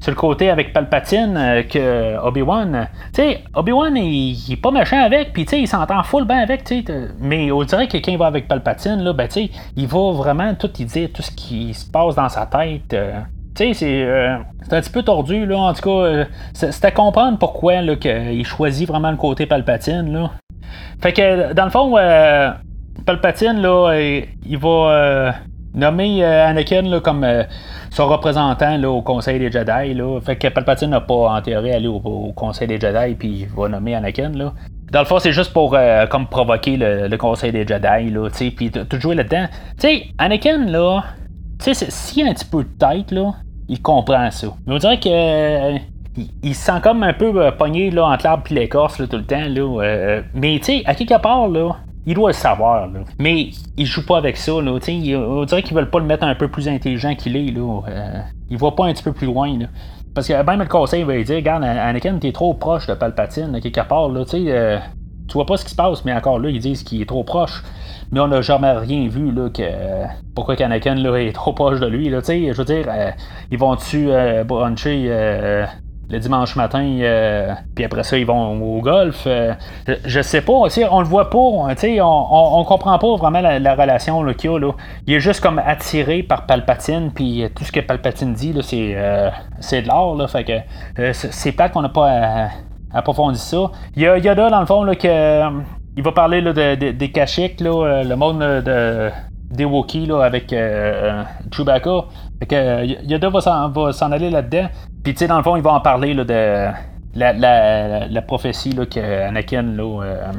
sur le côté avec Palpatine euh, que Obi-Wan. Tu sais, Obi-Wan, il, est pas méchant avec, puis tu sais, il s'entend full bien avec, tu sais. Mais on dirait que quand il va avec Palpatine, là, ben tu sais, il va vraiment tout y dire, tout ce qui se passe dans sa tête. Euh. Tu sais, euh, c'est un petit peu tordu, là. En tout cas, c'est à comprendre pourquoi là, qu'il choisit vraiment le côté Palpatine, là. Fait que, dans le fond, Palpatine, là, il va nommer Anakin là, comme son représentant là, au Conseil des Jedi. Là. Fait que Palpatine n'a pas en théorie allé au, Conseil des Jedi puis il va nommer Anakin. Là. Dans le fond, c'est juste pour euh, comme provoquer le, Conseil des Jedi, là, puis tout jouer là-dedans. Tu sais, Anakin, là, tu sais, s'il a un petit peu de tête, là, il comprend ça. Mais on dirait que euh, il, se sent comme un peu euh, pogné là, entre l'arbre et l'écorce tout le temps. Là, mais tu sais, à quelque part, là, il doit le savoir, là. Mais il joue pas avec ça, là. on dirait qu'ils veulent pas le mettre un peu plus intelligent qu'il est, là. Euh, il voit pas un petit peu plus loin, là. Parce que même le conseil va lui dire Regarde, Anakin, t'es trop proche de Palpatine, quelque part, là. Euh, tu vois pas ce qui se passe, mais encore là, ils disent qu'il est trop proche. Mais on n'a jamais rien vu, là, que. pourquoi Anakin, là, est trop proche de lui, là. Je veux dire, euh, ils vont-tu brancher le dimanche matin, puis après ça, ils vont au golf. je sais pas, on le voit pas, on, on, on comprend pas vraiment la, relation qu'il a. Là. Il est juste comme attiré par Palpatine, puis tout ce que Palpatine dit, c'est, c'est de l'or. Fait que c'est pas qu'on n'a pas approfondi ça. Il y a Yoda, dans le fond, là, que, il va parler de, des Kashyyyk, là, le monde de des Wookiees là, avec euh, Chewbacca. Fait que Yoda va s'en, aller là-dedans. Puis tu sais, dans le fond, il va en parler là, de la, la, la prophétie là, que Anakin là, euh,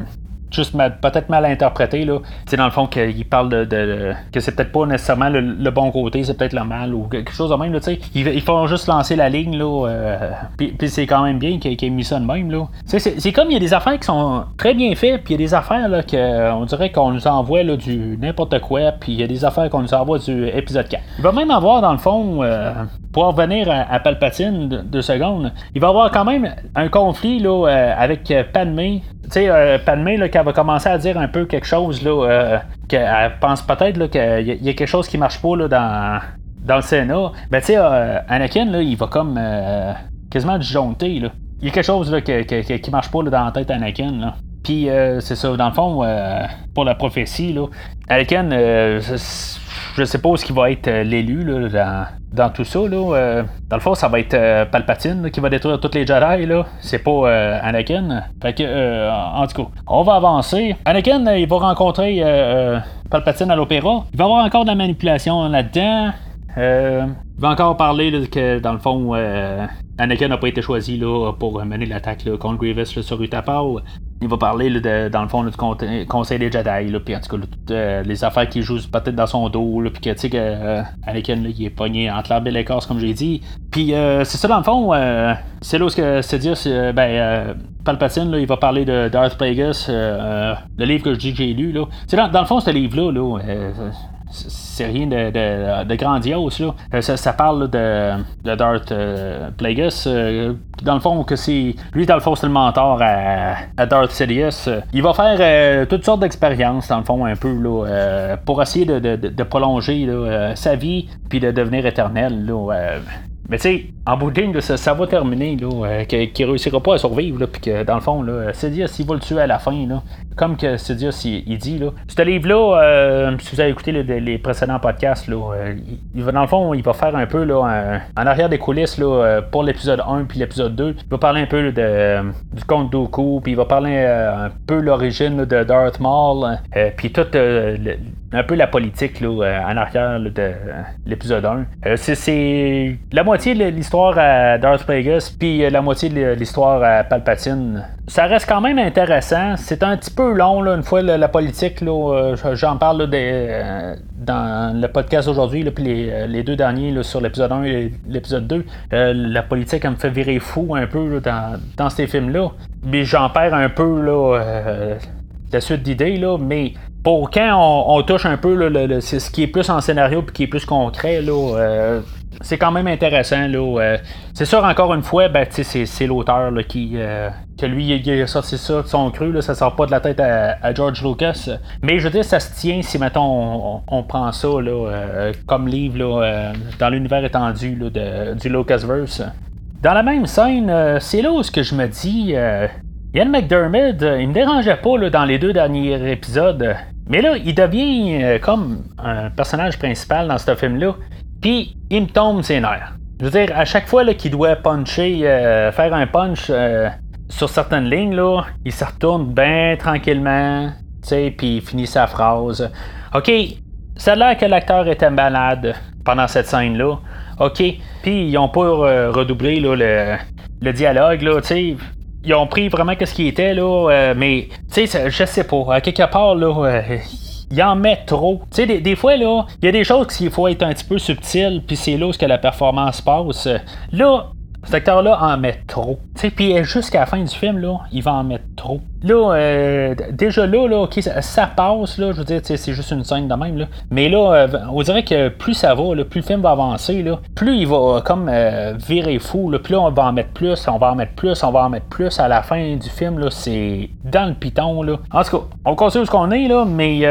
juste peut-être mal interprété. Là. sais, dans le fond, qu'il parle de, que c'est peut-être pas nécessairement le, bon côté, c'est peut-être le mal ou quelque chose de même. Là, ils, ils font juste lancer la ligne. Là, euh, puis, c'est quand même bien qu'il ait mis ça de même. Là. C'est, comme il y a des affaires qui sont très bien faites, puis il y a des affaires là, que on dirait qu'on nous envoie là, du n'importe quoi, puis il y a des affaires qu'on nous envoie du épisode 4. Il va même avoir, dans le fond, euh, pour revenir à, Palpatine deux secondes, il va avoir quand même un conflit là, euh, avec Padmé. Tu sais, euh, Padmé, là, qu'elle va commencer à dire un peu quelque chose, là, euh, qu'elle pense peut-être qu'il y, a quelque chose qui marche pas là, dans, dans le Sénat. Ben, tu sais, Anakin, là, il va comme quasiment disjoncter. Là. Il y a quelque chose là, qui, qui, marche pas là, dans la tête d'Anakin. Là. Puis, c'est ça, dans le fond, pour la prophétie, là, Anakin, je sais pas ce qui va être euh, l'élu dans, dans, tout ça. Là. Euh, dans le fond, ça va être euh, Palpatine qui va détruire tous les Jedi. Là. C'est pas Anakin. Fait que, en tout cas, on va avancer. Anakin, il va rencontrer Palpatine à l'opéra. Il va y avoir encore de la manipulation là-dedans. il va encore parler que, dans le fond, Anakin n'a pas été choisi là, pour mener l'attaque contre Grievous sur Utapau. Il va parler dans le fond du conseil des Jedi, là, puis en tout cas euh, les affaires qu'il joue peut-être dans son dos, puis que tu sais que euh, il est pogné entre l'arbre et l'écorce comme j'ai dit. Puis euh, c'est ça dans le fond, c'est là où c'est dire, ben Palpatine il va parler de Darth Plagueis, le livre que je dis que j'ai lu là. Dans, dans, le fond ce livre là, là c'est rien de, grandiose. Là. Euh, ça, parle de, de Darth euh, Plagueis. Euh, dans le fond, que c'est. Lui, dans le fond, c'est le mentor à, Darth Sidious. Il va faire toutes sortes d'expériences, dans le fond, un peu, là, pour essayer de, prolonger sa vie, puis de devenir éternel. Là, mais tu sais, en bout de ligne, ça, va terminer, là, euh, qu'il réussira pas à survivre, puis que dans le fond, là, Sidious, il va le tuer à la fin, là, comme que Sidious, il, il dit. Là. Ce livre-là, euh, si vous avez écouté les précédents podcasts, là, euh, il, dans le fond, il va faire un peu là, en arrière des coulisses là, pour l'épisode 1 puis l'épisode 2. Il va parler un peu de, du conte Dooku, puis il va parler un peu l'origine de Darth Maul, puis tout un peu la politique là, en arrière de l'épisode 1. c'est la moitié de l'histoire à Darth Plagueis, puis euh, la moitié de l'histoire à Palpatine. Ça reste quand même intéressant. C'est un petit peu long, là, une fois la, politique. Euh, j'en parle euh, dans le podcast aujourd'hui, puis les, deux derniers sur l'épisode 1 et l'épisode 2. la politique, elle me fait virer fou un peu dans, ces films-là. Mais j'en perds un peu la suite d'idées, mais pour quand on, touche un peu ce qui est plus en scénario puis qui est plus concret, là, c'est quand même intéressant. Là, euh, c'est sûr, encore une fois, ben, c'est, c'est l'auteur qui. Euh, que lui, il a sorti ça de son cru, là, ça sort pas de la tête à, George Lucas. Mais je veux dire, ça se tient si, mettons, on, prend ça là, euh, comme livre là, dans l'univers étendu là, de, du Lucasverse. Dans la même scène, c'est là où ce que je me dis. Ian McDermott, il me dérangeait pas là, dans les deux derniers épisodes. Mais là, il devient comme un personnage principal dans ce film-là. Puis, il me tombe ses nerfs. Je veux dire, à chaque fois qu'il doit puncher, euh, faire un punch euh, sur certaines lignes, là, il se retourne bien tranquillement, tu sais, puis il finit sa phrase. OK, ça a l'air que l'acteur était malade pendant cette scène-là. OK, puis ils ont pas euh, redoublé le, le, dialogue, là, tu sais. Ils ont pris vraiment ce qui était, là, mais, tu sais, je sais pas, à quelque part, là, il en met trop. Tu sais, des, fois, là, il y a des choses qu'il faut être un petit peu subtil, puis c'est là où que la performance passe. Là, cet acteur-là en met trop. Puis jusqu'à la fin du film, là, il va en mettre trop. Là, euh, déjà là, là ça, passe, là, je veux dire, c'est juste une scène de même. Là. Mais là, euh, on dirait que plus ça va, là, plus le film va avancer, là, plus il va comme euh, virer fou. Là, plus on va en mettre plus, on va en mettre plus, on va en mettre plus à la fin du film. Là, c'est dans le piton. Là. En tout cas, on continue ce qu'on est, là, mais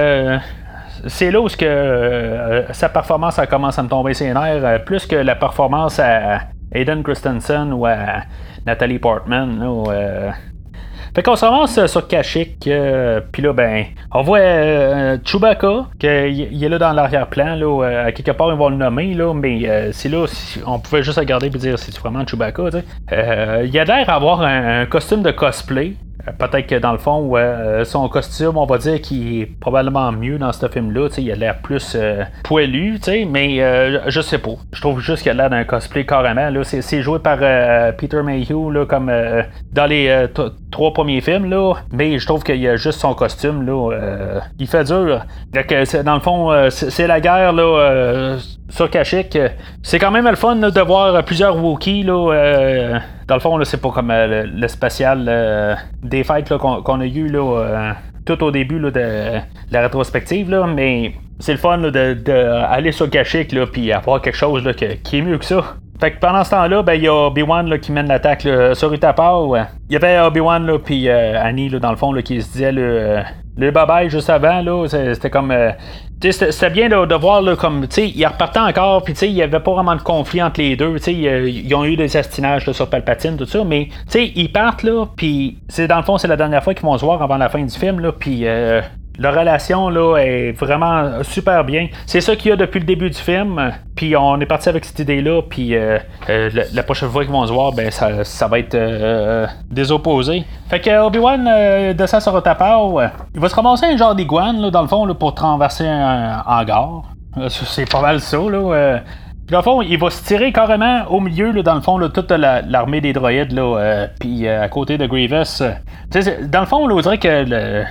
c'est là où sa performance commence à me tomber ses nerfs, plus que la performance à, Aiden Christensen ou à Nathalie Portman. Là, fait qu'on se ramasse sur Kashyyyk, puis là, ben, on voit Chewbacca, qu'il est là dans l'arrière-plan, là, à quelque part, ils vont le nommer, là, mais c'est là, on pouvait juste regarder et dire c'est vraiment Chewbacca, tu sais. il a l'air d'avoir un, costume de cosplay, Peut-être que dans le fond, euh, son costume, on va dire qu'il est probablement mieux dans ce film-là. Il a l'air plus euh, poilu, mais euh, je sais pas. Je trouve juste qu'il a l'air d'un cosplay carrément. Là. C'est, joué par Peter Mayhew là, comme dans les trois premiers films, là, mais je trouve qu'il y a juste son costume. Là, il fait dur. dans le fond, c'est, la guerre là, sur Kashyyyk. C'est quand même le fun de voir plusieurs Wookiees. Là, dans le fond, c'est pas comme euh, le, spécial euh, des fêtes qu'on, a eu là, euh, tout au début de, la rétrospective, là, mais c'est le fun d'aller sur Kashyyyk puis avoir quelque chose qui est mieux que ça. Fait que pendant ce temps-là, ben, il y a Obi-Wan qui mène l'attaque sur Utapau. Il y avait Obi-Wan puis Annie dans le fond qui se disait le, le bye juste avant. C'était comme c'était bien de, voir là, comme ils repartaient encore, puis il n'y avait pas vraiment de conflit entre les deux. Ils ont eu des astinages sur Palpatine, tout ça, mais ils partent là, puis dans le fond, c'est la dernière fois qu'ils vont se voir avant la fin du film, là, puis euh, la relation là, est vraiment super bien. C'est ça qu'il y a depuis le début du film. Puis on est parti avec cette idée-là. Puis euh, euh, la, prochaine fois qu'ils vont se voir, ben, ça, va être euh, des opposés. Fait que Obi-Wan descend sur Otapau. il va se ramasser un genre d'iguane, dans le fond, pour traverser un hangar. C'est pas mal ça. Là, puis dans le fond, il va se tirer carrément au milieu, là, dans le fond, là, toute l'armée des droïdes, là, puis à côté de Grievous. dans le fond, on dirait que le,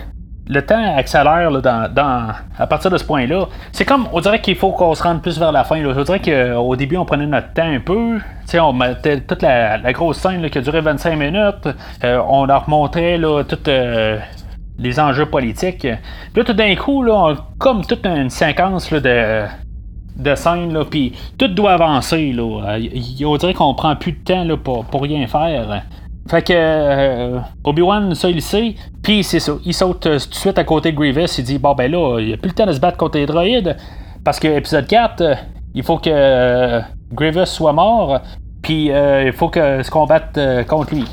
le temps accélère dans, à partir de ce point-là. C'est comme, on dirait qu'il faut qu'on se rende plus vers la fin. Là. On dirait qu'au début, on prenait notre temps un peu. on mettait toute la, grosse scène qui a duré 25 minutes. Euh, on leur montrait là, tous euh, les enjeux politiques. Puis là, tout d'un coup, là, on, comme toute une séquence de de scène, puis tout doit avancer. Là. On dirait qu'on prend plus de temps là, pour rien faire. Fait que euh, Obi-Wan, ça, il sait. Puis c'est ça. Il saute euh, tout de suite à côté de Grievous. Il dit Bon, ben là, il a plus le temps de se battre contre les droïdes. Parce que épisode 4, euh, il faut que Grievous soit mort. Puis il faut que se combatte contre lui.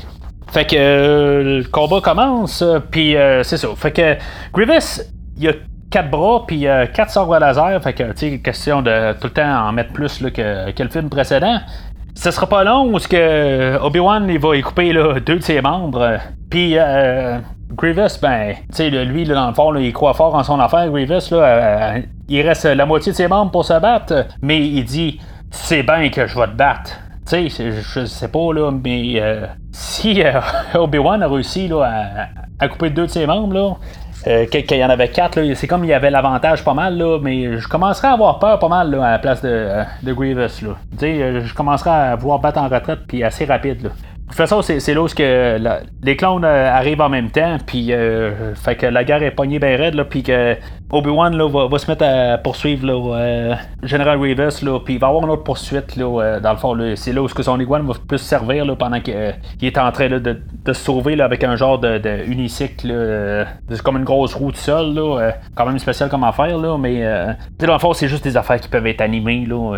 Fait que le combat commence. Puis c'est ça. Fait que Grievous, il a quatre bras, puis quatre sorts de laser. Fait que, tu sais, question de tout le temps en mettre plus là, que, que, le film précédent. Ce sera pas long où que Obi-Wan il va y couper là, deux de ses membres. Puis euh, Grievous, ben, tu sais, lui, là, dans le fond, il croit fort en son affaire, Grievous, là, euh, il reste la moitié de ses membres pour se battre, mais il dit, c'est bien que je vais te battre. Tu sais, je sais pas, là, mais euh, si Obi-Wan a réussi là, à, à, couper deux de ses membres, là, euh, qu'il y en avait quatre, c'est comme il y avait l'avantage pas mal, là, mais je commencerai à avoir peur pas mal à la place de, de Grievous. Là. Euh, je commencerai à vouloir battre en retraite puis assez rapide. Là. De toute façon, c'est là où que les clones euh, arrivent en même temps, puis euh, fait que la guerre est pognée bien raide, puis que Obi-Wan va, se mettre à poursuivre là, General Grievous, là, puis il va avoir une autre poursuite, là, dans le fond, c'est là où que son iguane va plus servir là, pendant qu'il est en train de, se sauver avec un genre de, de unicycle, comme une grosse roue de sol, là, quand même spécial comme affaire, là, mais dans le fond, c'est juste des affaires qui peuvent être animées, là,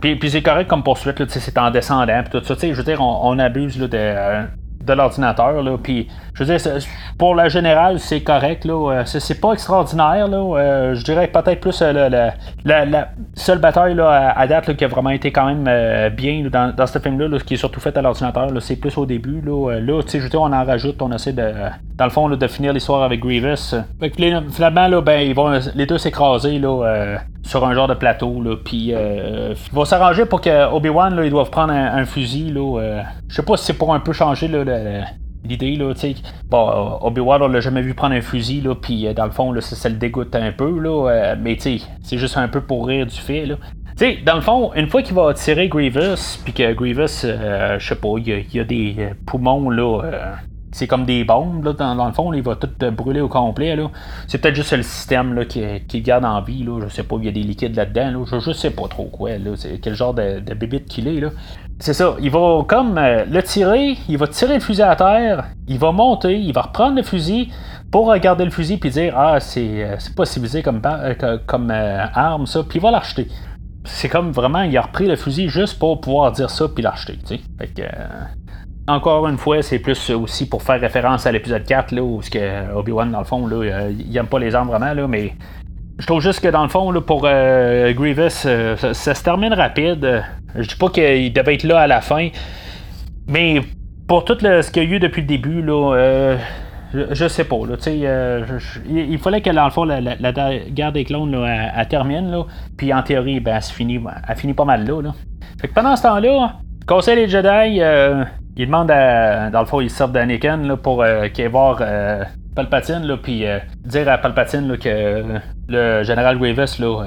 puis, puis c'est correct comme poursuite, c'est en descendant, puis tout ça. Je veux dire, on, abuse là, de, euh, de l'ordinateur. Puis, je veux dire, pour la générale, c'est correct. Là, euh, c'est, pas extraordinaire. Là, euh, je dirais peut-être plus la, la, seule bataille là, à, date qui a vraiment été quand même bien dans, ce film-là, qui est surtout fait à l'ordinateur. c'est plus au début. Là, là je veux on en rajoute, on essaie de, dans le fond, de finir l'histoire avec Grievous. Finalement, là, ben, ils vont les deux s'écraser là, sur un genre de plateau. Puis euh, il va s'arranger pour que Obi-Wan, là, ils doivent prendre un, fusil. Euh, je sais pas si c'est pour un peu changer là, l'idée. Là, bon, euh, Obi-Wan, on l'a jamais vu prendre un fusil. Là, puis dans le fond, là, ça, le dégoûte un peu. Là, mais c'est juste un peu pour rire du fait. Là. sais, dans le fond, une fois qu'il va tirer Grievous, puis que Grievous, je sais pas, il y, a des poumons là, c'est comme des bombes, là, dans, le fond, il va tout brûler au complet. Là. C'est peut-être juste le système là, qui, qui garde en vie. Là. Je sais pas, il y a des liquides là-dedans. Là. Je, je sais pas trop quoi. Là. C'est quel genre de, de bébite qu'il est. Là. C'est ça. Il va comme euh, le tirer, il va tirer le fusil à terre, il va monter, il va reprendre le fusil pour regarder le fusil puis dire Ah, c'est, euh, c'est pas civilisé comme, euh, comme arme, ça, puis il va l'acheter. c'est comme vraiment, il a repris le fusil juste pour pouvoir dire ça puis l'acheter. Que, encore une fois, c'est plus aussi pour faire référence à l'épisode 4, là, où Obi-Wan, dans le fond, là, il aime pas les armes vraiment, là, mais je trouve juste que dans le fond, là, pour Grievous, ça, se termine rapide. Je dis pas qu'il devait être là à la fin, mais pour tout ce qu'il y a eu depuis le début, là, je, sais pas. Là, euh, il fallait que, dans le fond, la, guerre des clones, là, termine. Là, puis en théorie, ben, elle, finit, pas mal là. Fait que pendant ce temps-là, Conseil des Jedi, euh, il demande à. Dans le fond, ils sortent d'Anakin pour euh, qu'il voir euh, Palpatine, puis dire à Palpatine que le général là,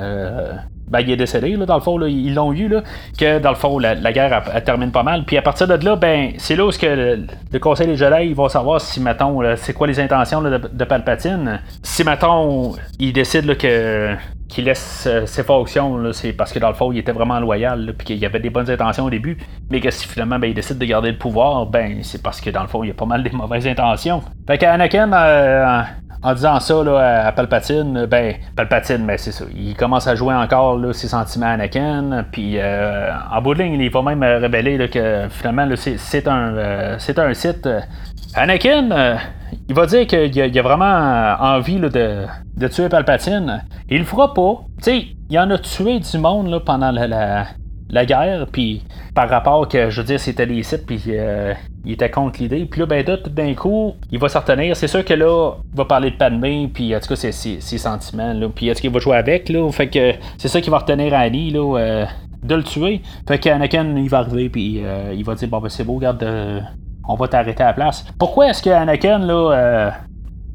ben, il est décédé, là, dans le fond, là, ils l'ont eu, là, que dans le fond, la, guerre elle, termine pas mal. Puis à partir de là, ben, c'est là où que le, Conseil des Jedi va savoir si, mettons, c'est quoi les intentions de, de, Palpatine. Si, mettons, il décide que qu'il laisse euh, ses fonctions, c'est parce que dans le fond, il était vraiment loyal, puis qu'il avait des bonnes intentions au début, mais que si finalement ben, il décide de garder le pouvoir, ben c'est parce que dans le fond, il y a pas mal de mauvaises intentions. Fait qu'Anakin, euh, en disant ça là, à Palpatine, ben, Palpatine, ben, c'est ça. Il commence à jouer encore ses sentiments à Anakin. Puis euh, en bout de ligne, il va même révéler que finalement, c'est, un, euh, un site. Anakin, euh, il va dire qu'il a, vraiment envie de, de, tuer Palpatine. Il le fera pas. Tu sais, il en a tué du monde là, pendant la, la guerre, puis par rapport que, je veux dire, c'était les sites, puis euh, il était contre l'idée. Puis là, ben tout d'un coup, il va s'en retenir. C'est sûr que là, il va parler de Padmé, puis en tout cas, ses, ses, sentiments, là. Puis est-ce qu'il va jouer avec, là? Fait que c'est ça qui va retenir Annie, là, euh, de le tuer. Fait qu'Anakin, il va arriver, puis euh, il va dire, bon, ben c'est beau, regarde, on va t'arrêter à la place. Pourquoi est-ce qu'Anakin, là,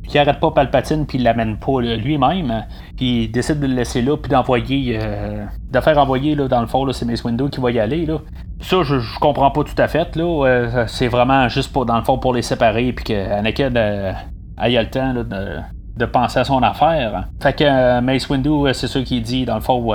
qui arrête pas Palpatine puis il l'amène pas lui-même, puis il décide de le laisser là puis d'envoyer, euh, de faire envoyer là, dans le fond, c'est Mace Window qui va y aller là. Ça, je, comprends pas tout à fait là. Euh, c'est vraiment juste pour dans le fond pour les séparer puis que Anakin euh, le temps de, penser à son affaire. Fait que Mace Windu, c'est ça qu'il dit dans le fond.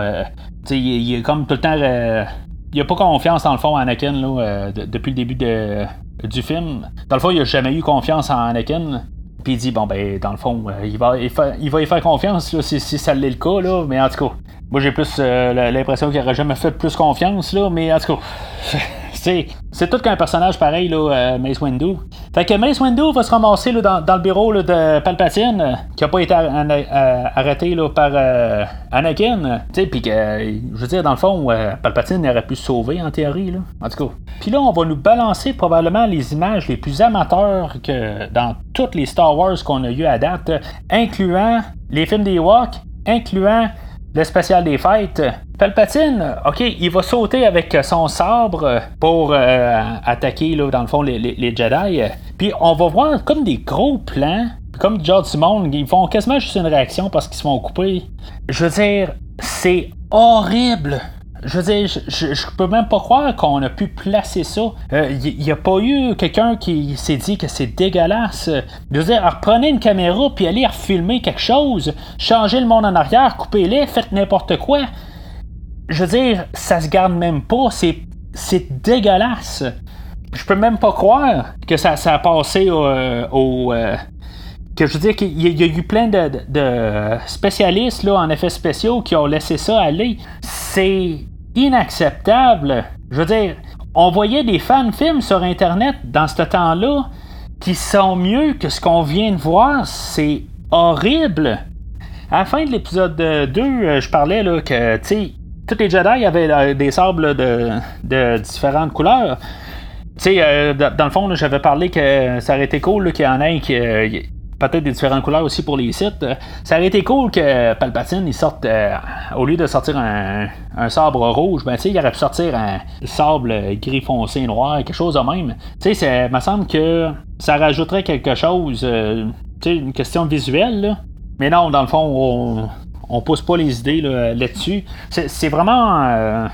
il, il, est comme tout le temps. il a pas confiance dans le fond à Anakin là, depuis le début de, du film. Dans le fond, il a jamais eu confiance en Anakin. Puis il dit, bon, ben, dans le fond, euh, il, va, il, va y faire confiance si, si, ça l'est le cas, là. Mais en tout cas, moi j'ai plus euh, l'impression qu'il n'aurait jamais fait plus confiance, là. Mais en tout cas. c'est tout qu'un personnage pareil, là, euh, Mace Windu. Fait que Mace Windu va se ramasser là, dans, le bureau de Palpatine, euh, qui a pas été euh, arrêté là, par Anakin. Puis que, je veux dire, dans le fond, Palpatine aurait pu se sauver en théorie. Là. En tout cas. Puis là, on va nous balancer probablement les images les plus amateurs que dans toutes les Star Wars qu'on a eu à date, incluant les films des Walk, incluant le spécial des fêtes. Palpatine, ok, il va sauter avec son sabre pour euh, attaquer, là, dans le fond, les, Jedi. Puis on va voir comme des gros plans, comme genre du monde, ils font quasiment juste une réaction parce qu'ils se font couper. Je veux dire, c'est horrible je veux dire, je, peux même pas croire qu'on a pu placer ça. Il euh, n'y a pas eu quelqu'un qui s'est dit que c'est dégueulasse. Je veux dire, reprenez une caméra puis allez filmer quelque chose, changez le monde en arrière, coupez-les, faites n'importe quoi. Je veux dire, ça se garde même pas. C'est, c'est dégueulasse. Je peux même pas croire que ça, ça a passé au. Euh, que je veux dire qu'il y, a eu plein de, de, spécialistes là, en effets spéciaux qui ont laissé ça aller. C'est inacceptable. Je veux dire, on voyait des fan-films sur Internet dans ce temps-là qui sont mieux que ce qu'on vient de voir. C'est horrible. À la fin de l'épisode 2, euh, je parlais là, que, tu sais, tous les Jedi avaient euh, des sables de, différentes couleurs. Tu sais, euh, dans le fond, j'avais parlé que ça aurait été cool qu'il y en ait qui peut-être des différentes couleurs aussi pour les sites. Ça aurait été cool que Palpatine il sorte euh, au lieu de sortir un, sabre rouge, ben il aurait pu sortir un sable gris foncé noir, quelque chose de même. Tu sais, me semble que ça rajouterait quelque chose, euh, tu sais, une question visuelle. Mais non, dans le fond, on, on pousse pas les idées là-dessus. c'est vraiment euh,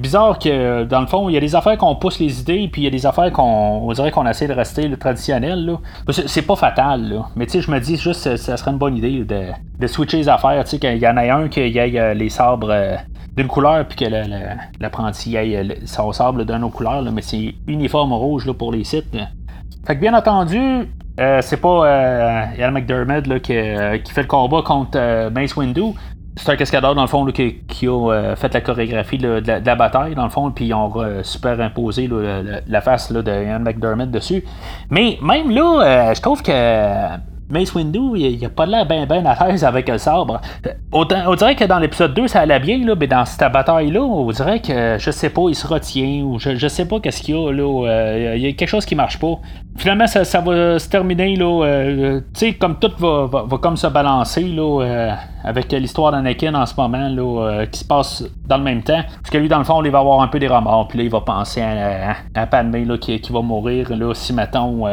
bizarre que, dans le fond, il y a des affaires qu'on pousse les idées, puis il y a des affaires qu'on dirait qu'on essaie de rester le traditionnel. Là. C'est, pas fatal, là. mais tu sais, je me dis juste que ça serait une bonne idée de, switcher les affaires. Tu sais, qu'il y en a un qui ait euh, les sabres euh, d'une couleur, puis que l'apprenti ait euh, son sabre d'une autre couleur, mais c'est uniforme rouge pour les sites. Fait que bien entendu, c'est pas Ian McDermott là, qui, qui, fait le combat contre Mace Windu, c'est un cascadeur, dans le fond, qui, a fait la chorégraphie de, la, bataille, dans le fond, puis ils ont superimposé la, face de Ian McDermott dessus. Mais même là, je trouve que Mace Windu, il, a pas l'air bien ben à l'aise avec le sabre. on dirait que dans l'épisode 2, ça allait bien, là, mais dans cette bataille-là, on dirait que, je sais pas, il se retient, ou je, je sais pas qu'est-ce qu'il y a, là. Euh, il y a quelque chose qui marche pas. Finalement, ça, va se terminer, là. Euh, comme tout va, va, comme se balancer, là, euh, avec l'histoire d'Anakin en ce moment, là, qui se passe dans le même temps. Parce que lui, dans le fond, il va avoir un peu des remords, puis là, il va penser à, à, Padmé, là, qui, qui, va mourir, là, si, mettons,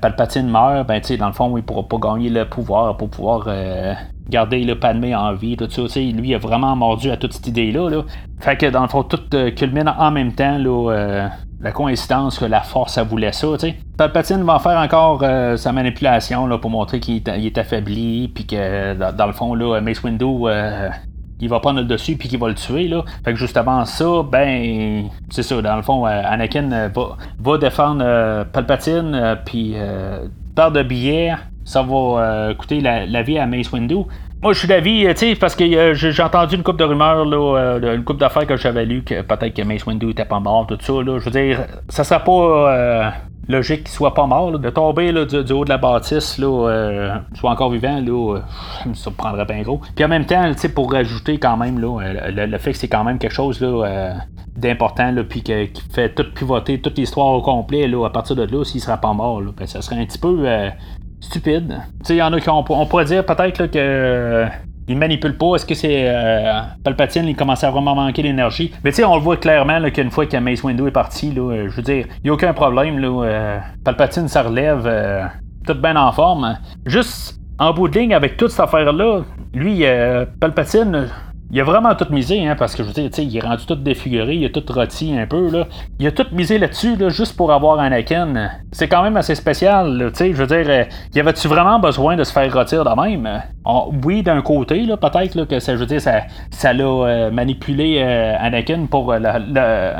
Palpatine meurt, ben, dans le fond, il pourra pas gagner le pouvoir pour pouvoir euh, garder le Padmé en vie, tout ça. Lui, il a vraiment mordu à toute cette idée-là. Là. Fait que dans le fond, tout euh, culmine en même temps. Là, euh, la coïncidence que la force, ça voulait ça. Palpatine va faire encore sa manipulation là, pour montrer qu'il est, affaibli, puis que dans, le fond, là, Mace Windu il va prendre le dessus puis qu'il va le tuer là. Fait que juste avant ça, ben c'est ça, dans le fond, Anakin va, va défendre Palpatine puis par de billets ça va euh, coûter la, vie à Mace Windu. Moi, je suis d'avis, euh, tu sais, parce que euh, j'ai entendu une coupe de rumeurs, là, une coupe d'affaires que j'avais lu que peut-être que Mace Windu était pas mort, tout ça. Là. Je veux dire, ça serait pas logique qu'il soit pas mort. de tomber là, du, haut de la bâtisse, là, soit encore vivant, là, ça me surprendrait bien gros. Puis en même temps, pour rajouter quand même là, le, fait que c'est quand même quelque chose là, d'important, puis qui fait tout pivoter, toute l'histoire au complet, là, à partir de là, s'il serait pas mort, là, ben, ça serait un petit peu stupide. Tu sais, il y en a qui ont, on pourrait dire peut-être que euh, il manipule pas. Est-ce que c'est euh, Palpatine, il commençait à vraiment manquer d'énergie? Mais tu sais, on le voit clairement qu'une fois que Mace Windu est parti, euh, je veux dire, il n'y a aucun problème. Là, Palpatine, ça relève tout bien en forme. Juste en bout de ligne, avec toute cette affaire-là, lui, Palpatine, il a vraiment tout misé, hein, parce que je veux dire, il est rendu tout défiguré, il a tout rôti un peu, là. Il a tout misé là-dessus, là, juste pour avoir Anakin. C'est quand même assez spécial, tu sais, je veux dire, euh, y avait-tu vraiment besoin de se faire retirer de même? oui, d'un côté, là, peut-être, que ça, je dire, ça, ça l'a euh, manipulé euh, Anakin pour le,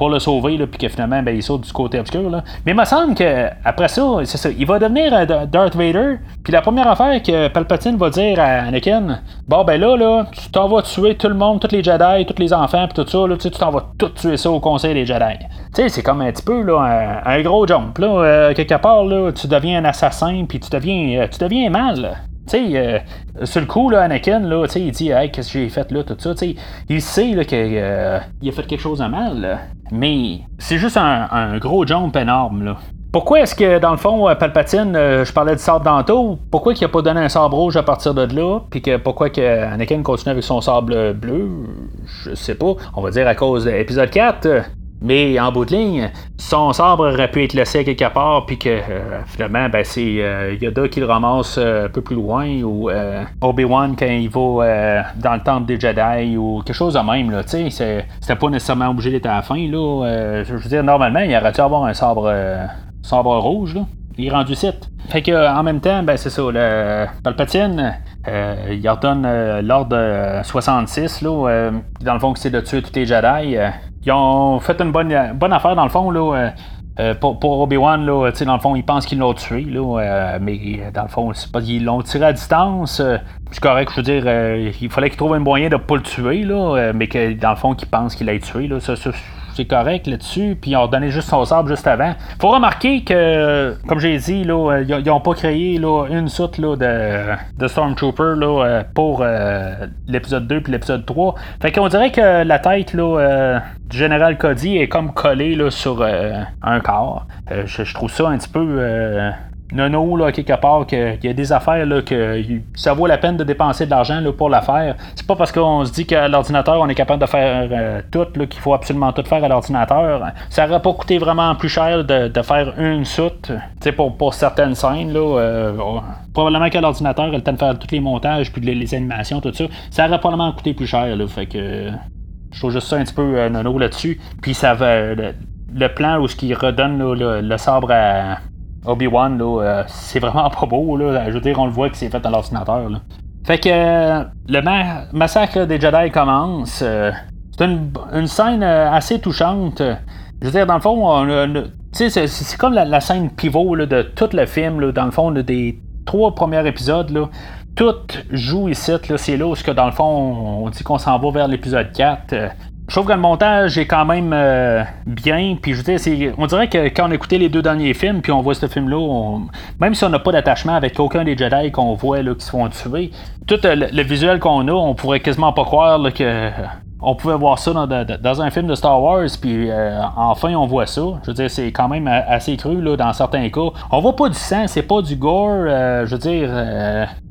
pour le sauver, puis que finalement, ben, il saute du côté obscur. Là. Mais il me semble qu'après ça, c'est ça, il va devenir euh, Darth Vader, puis la première affaire que Palpatine va dire à Anakin, bon, ben là, là tu t'en vas tuer tout le monde, tous les Jedi, tous les enfants, puis tout ça, là, tu t'en vas tout tuer ça au Conseil des Jedi. Tu sais, c'est comme un petit peu là, un, gros jump. Là, euh, quelque part, là, tu deviens un assassin, puis tu deviens, euh, tu deviens mal. Tu sais, euh, sur le coup, là, Anakin, là, il dit Hey, qu'est-ce que j'ai fait là, tout ça. sais il sait qu'il euh, a fait quelque chose de mal, mais c'est juste un, gros jump énorme. Là. Pourquoi est-ce que, dans le fond, euh, Palpatine, je parlais du sable d'Anto, pourquoi qu'il a pas donné un sabre rouge à partir de là, puis que pourquoi que Anakin continue avec son sable bleu, je sais pas. On va dire à cause de l'épisode 4. Mais en bout de ligne, son sabre aurait pu être laissé quelque part, puis que euh, finalement, ben, c'est euh, Yoda qui le ramasse euh, un peu plus loin, ou Obi-Wan quand il va dans le temple des Jedi, ou quelque chose de même. Là, c'était pas nécessairement obligé d'être à la fin. Là, je veux dire, normalement, il aurait dû avoir un sabre, sabre rouge. Là. Il est rendu site. Fait que en même temps, ben c'est ça, le Palpatine, il ordonne l'ordre 66, là, dans le fond, c'est de tuer tous les Jedi ils ont fait une bonne, bonne affaire dans le fond. Là, euh, euh, pour, Obi-Wan, là, dans le fond, ils pensent qu'ils l'ont tué, là, euh, mais dans le fond, c'est pas ils l'ont tiré à distance. c'est correct, je veux dire, il fallait qu'ils trouvent un moyen de pas le tuer, là, mais que dans le fond, qu'ils pensent qu'il l'a tué. Là, ça, correct là-dessus. Puis ils ont donné juste son sable juste avant. Faut remarquer que, comme j'ai dit, là, ils n'ont pas créé là, une soute là, de, de Stormtrooper là, euh, pour euh, l'épisode 2 puis l'épisode 3. Fait qu'on dirait que la tête là, euh, du général Cody est comme collée là, sur un corps. Je, trouve ça un petit peu nono, là, quelque part, qu'il y a des affaires là, que ça vaut la peine de dépenser de l'argent là, pour la faire. C'est pas parce qu'on se dit qu'à l'ordinateur, on est capable de faire euh, tout, qu'il faut absolument tout faire à l'ordinateur. Ça aurait pas coûté vraiment plus cher de, faire une soute, pour, pour certaines scènes. Là, euh, probablement qu'à l'ordinateur, le temps de faire tous les montages, puis les, animations, tout ça, ça aurait probablement coûté plus cher. Là, fait que je trouve juste ça un petit peu euh, nono là-dessus. Puis ça va. Le, plan où ce qui redonne le sabre à, Obi-Wan, là, euh, c'est vraiment pas beau. Là. Je veux dire, on le voit que c'est fait dans l'ordinateur. Fait que euh, le massacre des Jedi commence. Euh, c'est une, scène assez touchante. Je veux dire, dans le fond, c'est, comme la, scène pivot de tout le film, dans le fond, des trois premiers épisodes. Tout joue ici. C'est là où, dans le fond, on dit qu'on s'en va vers l'épisode 4. Je trouve que le montage est quand même euh, bien. Puis je dire, on dirait que quand on écoutait les deux derniers films, puis on voit ce film-là, même si on n'a pas d'attachement avec aucun des Jedi qu'on voit là, qui se font tuer, tout euh, le, visuel qu'on a, on pourrait quasiment pas croire que on pouvait voir ça dans, un film de Star Wars, puis euh, enfin on voit ça. Je veux dire, c'est quand même assez cru là, dans certains cas. On voit pas du sang, c'est pas du gore. je veux dire,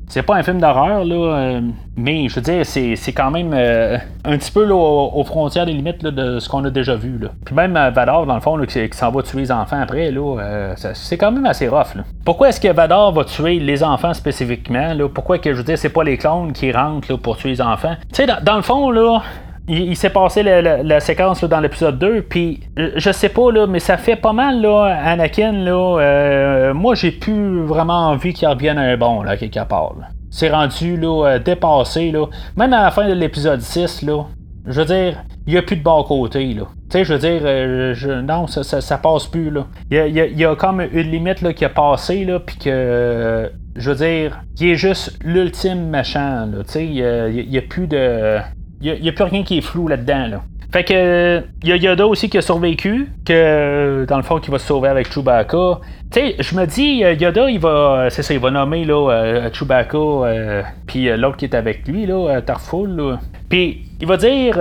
c'est pas un film d'horreur, là, euh, mais je veux dire, c'est, quand même euh, un petit peu aux, frontières des limites de ce qu'on a déjà vu. Là. Puis même euh, Vador, dans le fond, qui, s'en va tuer les enfants après, là, c'est quand même assez rough. Là. Pourquoi est-ce que Vador va tuer les enfants spécifiquement? Là? Pourquoi que je veux dire, c'est pas les clones qui rentrent là, pour tuer les enfants? Tu sais, dans, le fond, là, il, s'est passé la, séquence dans l'épisode 2, puis je sais pas, là, mais ça fait pas mal, là, Anakin, là, euh, moi j'ai plus vraiment envie qu'il revienne un bon, là, quelque part. C'est rendu, là, euh, dépassé, là. Même à la fin de l'épisode 6, là, je veux dire, il n'y a plus de bon côté, là. Tu sais, je veux dire, euh, non, ça, ça, passe plus, là. Il y a, comme une limite, là, qui a passé, là, puis que... je veux dire, il est juste l'ultime. Tu sais, il n'y a, plus de. Il n'y a, plus rien qui est flou là-dedans. Là. Fait que il Yoda aussi qui a survécu, que dans le fond qui va se sauver avec Chewbacca. Tu sais, je me dis Yoda il va c'est ça, il va nommer là euh, Chewbacca euh, puis euh, l'autre qui est avec lui là, Tarful Puis il va dire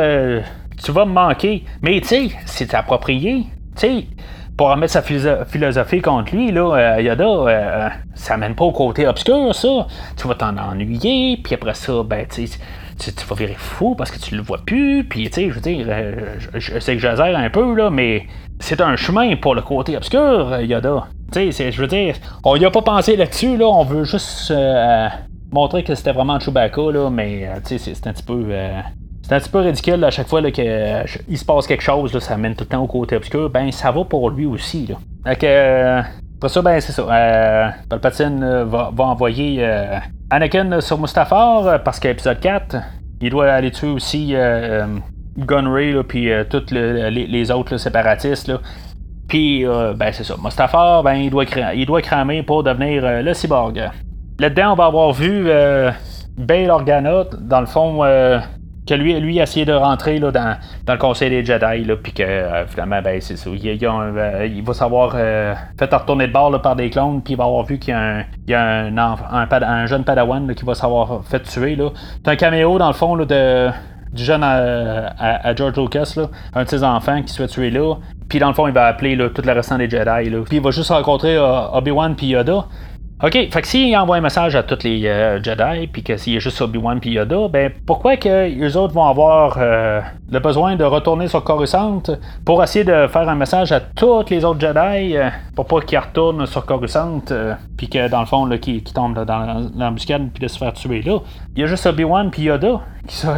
tu vas me manquer, mais tu sais, c'est approprié. Tu sais, pour remettre sa philosophie contre lui, là, Yoda, ça mène pas au côté obscur, ça. Tu vas t'en ennuyer, puis après ça, ben, tu sais, tu, vas virer fou parce que tu le vois plus. Puis, tu sais, je veux dire, euh, je, sais que j'exagère un peu, là, mais c'est un chemin pour le côté obscur, euh, Yoda. Tu sais, je veux dire, on y a pas pensé là-dessus, là, on veut juste euh, montrer que c'était vraiment Chewbacca, là, mais, tu sais, c'est un petit peu. c'est un petit peu ridicule à chaque fois qu'il se passe quelque chose, là, ça mène tout le temps au côté obscur. Ben, ça va pour lui aussi. Là. Fait que, pour ça, ben, c'est ça. Euh, Palpatine va, va envoyer Anakin sur Mustafar, parce qu'à épisode 4, il doit aller tuer aussi euh, euh Gunray, puis euh, tous les, autres séparatistes. Là. Puis, euh, ben c'est ça. Mustafar, ben, il, doit il doit cramer pour devenir le cyborg. Là-dedans, on va avoir vu Bail Organa, dans le fond, que lui, lui a essayé de rentrer là, dans, dans le conseil des Jedi, puis que euh, finalement, ben, c'est ça. Il, euh, il, va savoir euh, fait retourner de bord par des clones, puis il va avoir vu qu'il y a un, il y a un, un, jeune Padawan qui va savoir fait tuer. C'est un caméo, dans le fond, là, de, du jeune à, George Lucas, là, un de ses enfants qui se fait tuer là. Puis dans le fond, il va appeler là, tout le restant des Jedi. Là. Puis il va juste rencontrer Obi-Wan puis Yoda. OK, fait que s'il envoie un message à tous les euh, Jedi, puis que s'il a juste Obi-Wan puis Yoda, ben pourquoi que les autres vont avoir euh, le besoin de retourner sur Coruscant pour essayer de faire un message à tous les autres Jedi euh, pour pas qu'ils retournent sur Coruscant, puis que dans le fond, qu'ils tombent dans l'embuscade puis de se faire tuer là? Il y a juste Obi-Wan puis Yoda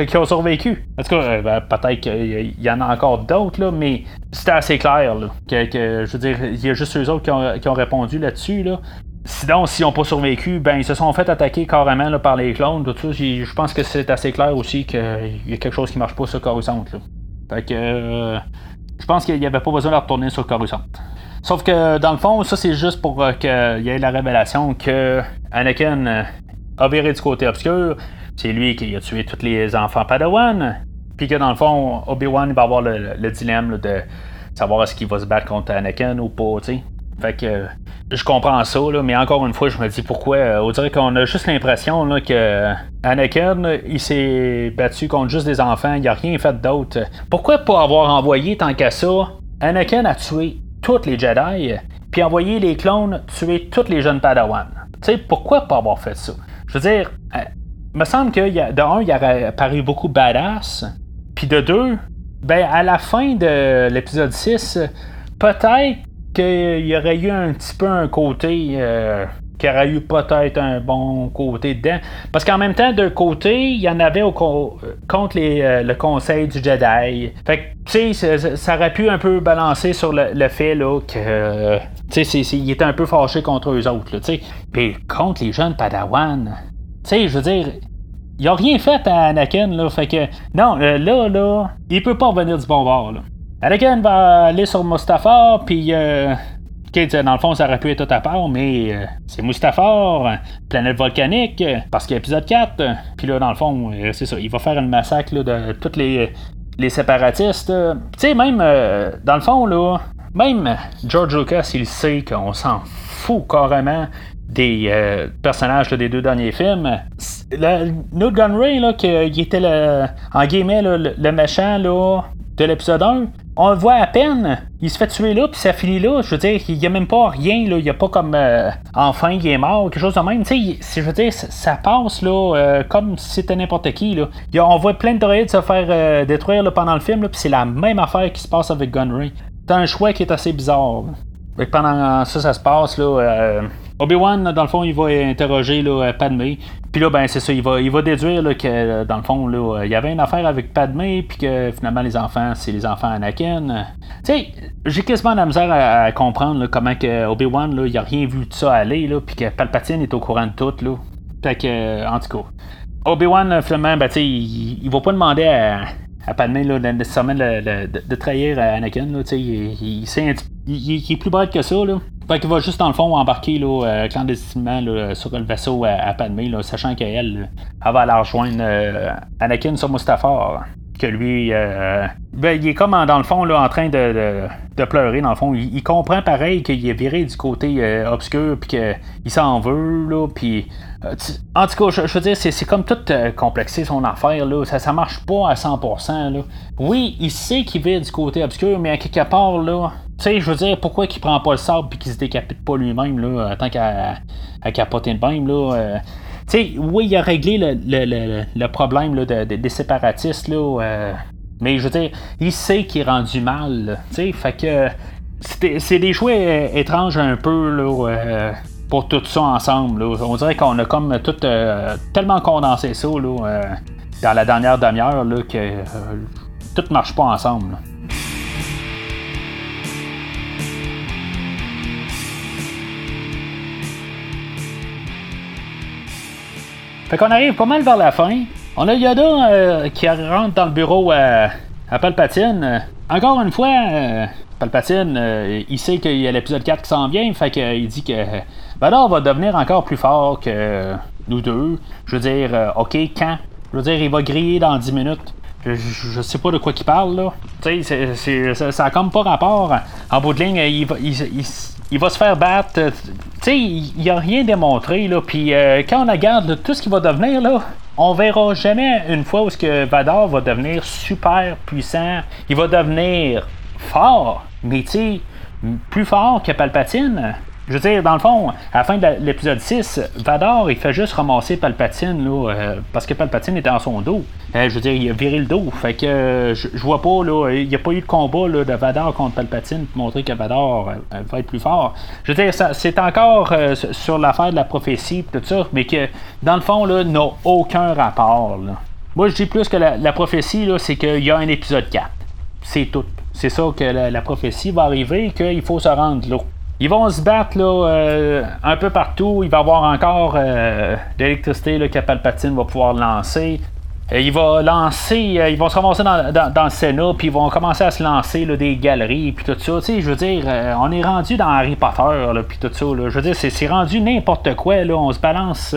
qui, ont survécu. En tout cas, ben, peut-être qu'il y en a encore d'autres, là, mais c'était assez clair, là, que, je veux dire, il y a juste eux autres qui ont, qui ont répondu là-dessus, là. Sinon, s'ils n'ont pas survécu, ben ils se sont fait attaquer carrément par les clones. Je pense que c'est assez clair aussi qu'il y a quelque chose qui marche pas sur Coruscant. Là. Fait que euh, je pense qu'il n'y avait pas besoin de retourner sur Coruscant. Sauf que dans le fond, ça c'est juste pour euh, qu'il y ait la révélation que Anakin euh, a viré du côté obscur. C'est lui qui a tué tous les enfants Padawan. Puis que dans le fond, Obi-Wan va avoir le, dilemme de savoir est-ce qu'il va se battre contre Anakin ou pas, tu sais. Fait que je comprends ça, là, mais encore une fois, je me dis pourquoi. Euh, on dirait qu'on a juste l'impression que Anakin, il s'est battu contre juste des enfants, il a rien fait d'autre. Pourquoi pas avoir envoyé tant qu'à ça Anakin a tué tous les Jedi, puis envoyé les clones tuer tous les jeunes Padawan. Tu sais, pourquoi pas avoir fait ça? Je veux dire, euh, me semble que de un, il aurait paru beaucoup badass, puis de deux, ben à la fin de l'épisode 6, peut-être qu'il y aurait eu un petit peu un côté euh, qui aurait eu peut-être un bon côté dedans. Parce qu'en même temps, d'un côté, il y en avait au contre euh, le conseil du Jedi. Fait que, tu sais, ça, aurait pu un peu balancer sur le, fait là, que. tu sais, il était un peu fâché contre eux autres, tu sais. Puis contre les jeunes Padawan. Tu sais, je veux dire, il a rien fait à Anakin, là. Fait que, non, euh, là, là, il peut pas revenir du bon bord, là. Anakin va aller sur Mustafar, puis euh, dans le fond, ça aurait pu être tout à part, mais euh, c'est Mustafar, planète volcanique, parce qu'il y a épisode 4. Puis là, dans le fond, euh, c'est ça, il va faire un massacre de tous les, les séparatistes. Tu sais, même, dans le fond, là, même George Lucas, il sait qu'on s'en fout carrément des personnages des deux derniers films. Le, Newt Gunray, là, qui était le, en guillemets le, le méchant là, de l'épisode 1, on le voit à peine. Il se fait tuer là, puis ça finit là. Je veux dire, il n'y a même pas rien. Là. Il n'y a pas comme euh, enfin il est mort, quelque chose de même. Tu sais, je veux dire, ça passe là, euh, comme si c'était n'importe qui. Là. on voit plein de droïdes se faire euh, détruire là, pendant le film, puis c'est la même affaire qui se passe avec Gunray. C'est un choix qui est assez bizarre. pendant ça, ça se passe, là, Obi-Wan, dans le fond, il va interroger là, Padmé. Puis là, ben, c'est ça, il va, il va déduire que, dans le fond, là, il y avait une affaire avec Padmé, puis que finalement, les enfants, c'est les enfants Anakin. Tu sais, j'ai quasiment la misère à, comprendre comment que Obi-Wan, il a rien vu de ça aller, puis que Palpatine est au courant de tout, là. Fait que, en tout cas. Obi-Wan, finalement, ben, il, il va pas demander à, à Padmé nécessairement de, de, trahir Anakin. Là, il, il, il, est plus bête que ça. Là. Fait qu'il va juste dans le fond embarquer là, euh, clandestinement sur le vaisseau à, à Padmé, sachant qu'elle elle va aller rejoindre euh, Anakin sur Mustafar. Que lui, euh, ben, il est comme dans le fond là, en train de, pleurer. Dans le fond, il, comprend pareil qu'il est viré du côté obscur, puis qu'il s'en veut. Là, puis, en tout cas, je, veux dire, c'est, comme tout complexé son affaire. Là, ça, ça marche pas à 100%. Là. Oui, il sait qu'il vit du côté obscur, mais à quelque part, là, tu sais, je veux dire, pourquoi qu'il prend pas le sable puis qu'il se décapite pas lui-même, là, tant qu'à capoter le même, là. Euh, oui, il a réglé le, le, le, problème là, de, des séparatistes, là, euh, mais je veux dire, il sait qu'il est rendu mal, tu sais, fait que c'est des choix étranges un peu, là, pour tout ça ensemble, là. On dirait qu'on a comme tout euh, tellement condensé ça, là, dans la dernière demi-heure, que tout marche pas ensemble, Fait qu'on arrive pas mal vers la fin. On a Yoda euh, qui rentre dans le bureau à, à Palpatine. Encore une fois, euh, Palpatine, euh, il sait qu'il y a l'épisode 4 qui s'en vient, fait qu'il dit que Vador va devenir encore plus fort que nous deux. Je veux dire, ok, quand? Je veux dire, il va griller dans 10 minutes. Je, sais pas de quoi il parle là. Tu sais, ça, a comme pas rapport. En bout de ligne, il va, il va se faire battre. Tu sais, il a rien démontré, là. Puis euh, quand on regarde tout ce qu'il va devenir, là, on verra jamais une fois où ce que Vador va devenir super puissant. Il va devenir fort, mais tu sais, plus fort que Palpatine. Je veux dire, dans le fond, à la fin de l'épisode 6, Vador, il fait juste ramasser Palpatine, là, euh, parce que Palpatine était en son dos. Euh, je veux dire, il a viré le dos. Fait que euh, je, vois pas, là, il n'y a pas eu de combat là, de Vador contre Palpatine pour montrer que Vador va être plus fort. Je veux dire, c'est encore sur l'affaire de la prophétie tout ça, mais que, dans le fond, là, n'a aucun rapport. Moi, je dis plus que la, prophétie, là, c'est qu'il y a un épisode 4. C'est tout. C'est ça que la, la prophétie va arriver, qu'il faut se rendre là. Ils vont se battre là, euh, un peu partout. Il va y avoir encore euh, de l'électricité que Palpatine va pouvoir lancer. Euh, il va lancer, ils vont se ramasser dans, dans, le Sénat, puis ils vont commencer à se lancer là, des galeries, puis tout ça. Tu sais, je veux dire, on est rendu dans Harry Potter, puis tout ça. Je veux dire, c'est rendu n'importe quoi. Là. On se balance.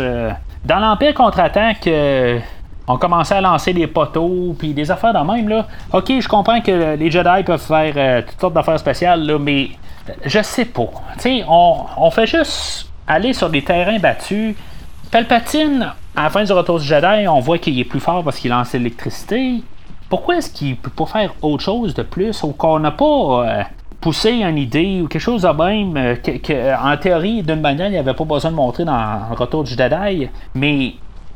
Dans l'Empire contre-attaque, on commençait à lancer des poteaux, puis des affaires de même. Là. Ok, je comprends que les Jedi peuvent faire toutes sortes d'affaires spéciales, là, mais je sais pas. Tu on, on fait juste aller sur des terrains battus. Palpatine, à la fin du retour du Jedi, on voit qu'il est plus fort parce qu'il lance l'électricité. Pourquoi est-ce qu'il peut pas faire autre chose de plus ou qu'on n'a pas euh, poussé une idée ou quelque chose de même euh, que, en théorie, d'une manière, il n'y avait pas besoin de montrer dans le retour du Jedi, mais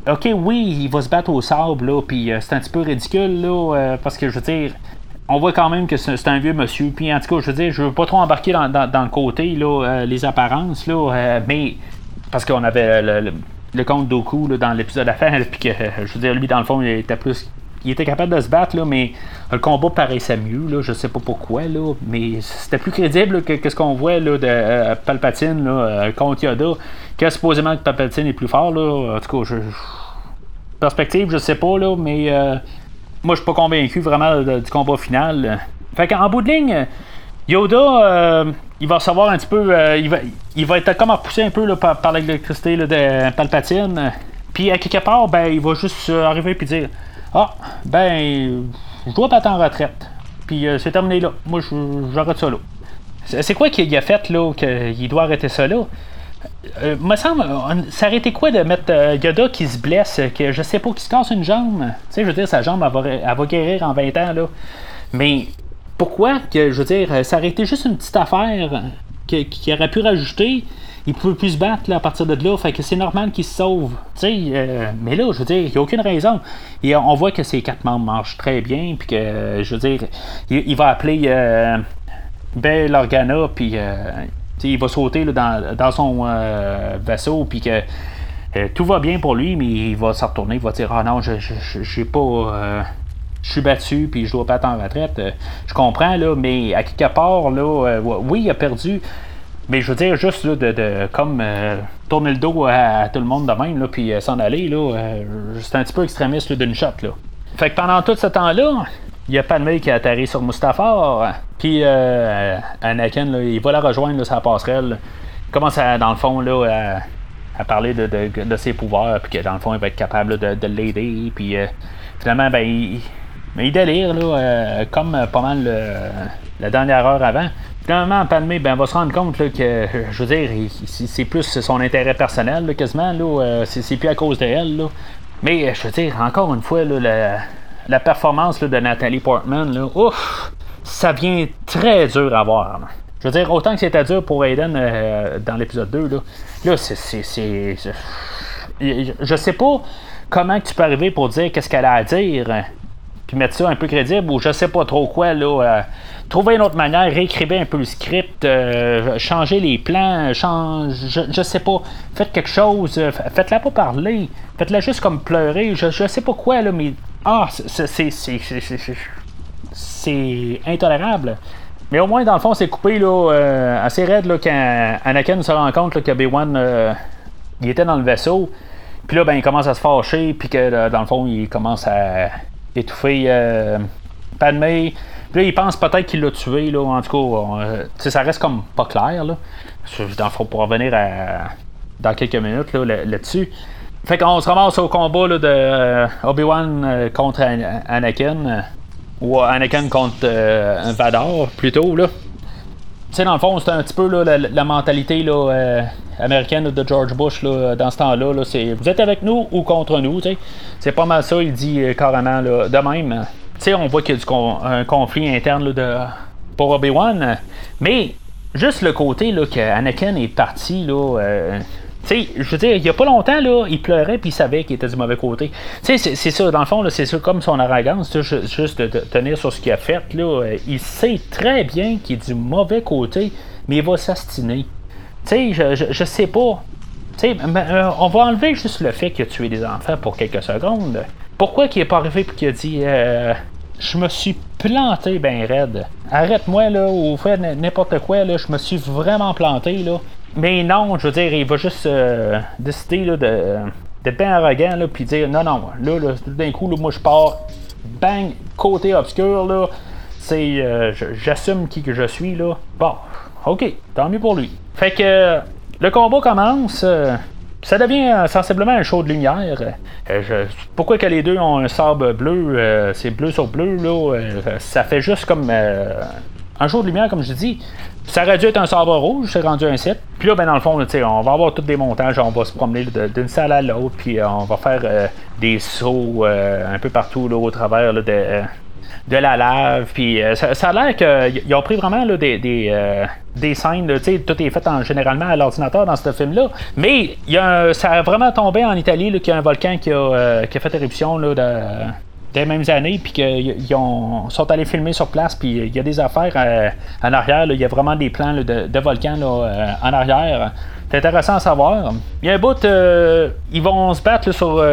ok, oui, il va se battre au sable, là, puis euh, c'est un petit peu ridicule, là, parce que je veux dire, on voit quand même que c'est un vieux monsieur. Puis en tout cas, je veux dire, je veux pas trop embarquer dans, le côté, là, euh, les apparences, là, euh, mais parce qu'on avait le, compte Doku dans l'épisode à faire, puis que je veux dire, lui, dans le fond, il était plus. Il était capable de se battre, là, mais le combat paraissait mieux, là, je sais pas pourquoi, là, mais c'était plus crédible que, ce qu'on voit là, de euh, Palpatine là, contre Yoda, que supposément que Palpatine est plus fort. Là, en tout cas, je, perspective, je sais pas, là, mais moi, je suis pas convaincu vraiment du combat final. Fait qu'en bout de ligne, Yoda, il va savoir un petit peu. il, va, il va être comme repoussé un peu par, l'électricité de Palpatine. Puis à quelque part, ben, il va juste arriver et dire Ah, ben, je dois pas en retraite. Puis c'est terminé là. Moi, j'arrête ça là. C'est quoi qu'il a fait là, qu'il doit arrêter ça là? Euh, me semble, ça aurait été quoi de mettre euh, qui se blesse, que je sais pas, qui se casse une jambe? Tu sais, je veux dire, sa jambe, elle va, guérir en 20 ans, là. Mais pourquoi que, je veux dire, ça aurait été juste une petite affaire qu'il aurait pu rajouter? Il pouvait plus se battre à partir de là, fait que c'est normal qu'il se sauve. Tu sais, euh, mais là, je veux dire, il n'y a aucune raison. Et on voit que ses quatre membres marchent très bien, puis que, je veux dire, il, va appeler Bel Organa, puis il va sauter dans, son euh, vaisseau, puis que euh, tout va bien pour lui, mais il va se retourner, il va dire Ah non, je j'ai pas. Euh, je suis battu, puis je dois pas être en retraite. je comprends, là, mais à quelque part, là, oui, il a perdu. Mais je veux dire, juste là, de, comme tourner le dos à, tout le monde de même, là, puis s'en aller, là, c'est un petit peu extrémiste d'une shot. Là. Fait que pendant tout ce temps-là, il y a Padmé qui a atterri sur Mustafar. Puis euh, Anakin, il va la rejoindre sa passerelle. Il commence dans le fond là, à, parler de, ses pouvoirs, puis que dans le fond, il va être capable de, l'aider. Puis euh, finalement, ben, il, délire, là, euh, comme pas mal la dernière heure avant. Finalement, Padmé ben, va se rendre compte que, je veux dire, c'est plus son intérêt personnel, quasiment. Là, c'est, plus à cause d'elle. Mais je veux dire, encore une fois, là, performance de Nathalie Portman, ouf, ça vient très dur à voir. Je veux dire, autant que c'était dur pour Aiden euh, dans l'épisode 2, là, là c'est, Je sais pas comment tu peux arriver pour dire qu'est-ce qu'elle a à dire, puis mettre ça un peu crédible, ou je sais pas trop quoi, là. Euh, trouver une autre manière, réécrivez un peu le script, euh, changer les plans, change, je, je, sais pas, faites quelque chose, faites-la pas parler, faites-la juste comme pleurer, je, je sais pas quoi, là, mais ah, c'est intolérable. Mais au moins, dans le fond, c'est coupé là, euh, assez raide là, quand Anakin se rend compte là, que B1 euh, il était dans le vaisseau. Puis là, ben, il commence à se fâcher. Puis que dans le fond, il commence à étouffer euh. Puis là, il pense peut-être qu'il l'a tué. Là, en tout cas, ça reste comme pas clair. Là. Dans le fond, pour revenir dans quelques minutes là-dessus. Fait qu'on se ramasse au combat là, de euh, Obi-Wan euh, contre Anakin. Euh, ou Anakin contre Vador, plutôt. Là. Tu sais, dans le fond, c'est un petit peu là, la, mentalité là, américaine de George Bush là, dans ce temps-là. Là, c'est vous êtes avec nous ou contre nous. C'est pas mal ça, il dit carrément de même. Tu sais, on voit qu'il y a du un conflit interne là, de, pour Obi-Wan. Mais juste le côté là, que Anakin est parti. Là, sais, je veux dire, il y a pas longtemps, là, il pleurait puis il savait qu'il était du mauvais côté. Tu sais, c'est ça, dans le fond, c'est ça comme son arrogance, juste de, tenir sur ce qu'il a fait. Là, euh, il sait très bien qu'il est du mauvais côté, mais il va s'astiner. Tu sais, je, je, sais pas. Tu sais, euh, on va enlever juste le fait qu'il a tué des enfants pour quelques secondes. Pourquoi qu'il est pas arrivé et qu'il a dit euh, Je me suis planté ben raide. Arrête-moi là ou fais n'importe quoi là, je me suis vraiment planté là. Mais non, je veux dire, il va juste euh, décider là, de, d'être bien arrogant, là, puis dire non, non, là, tout d'un coup, là, moi je pars, bang, côté obscur, là, c'est, euh, j'assume qui que je suis, là. Bon, ok, tant mieux pour lui. Fait que le combat commence. Euh, ça devient sensiblement un show de lumière. pourquoi que les deux ont un sable bleu, c'est bleu sur bleu, là, ça fait juste comme un show de lumière, comme je dis. Ça aurait dû être un sabre rouge, c'est rendu un 7. Puis là, ben, dans le fond, on va avoir tous des montages, on va se promener d'une salle à l'autre, puis euh, on va faire euh, des sauts euh, un peu partout là, au travers de, de la lave. Puis ça, a l'air qu'ils ont pris vraiment là, des, des, des scènes, tout est fait en, généralement à l'ordinateur dans ce film-là. Mais y a ça a vraiment tombé en Italie, qu'il y a un volcan qui a, qui a fait éruption là, de des mêmes années, puis qu'ils sont allés filmer sur place, puis il y a des affaires euh, en arrière, il y a vraiment des plans de, de, volcans euh, en arrière. C'est intéressant à savoir. Il y a un bout, euh, ils vont se battre sur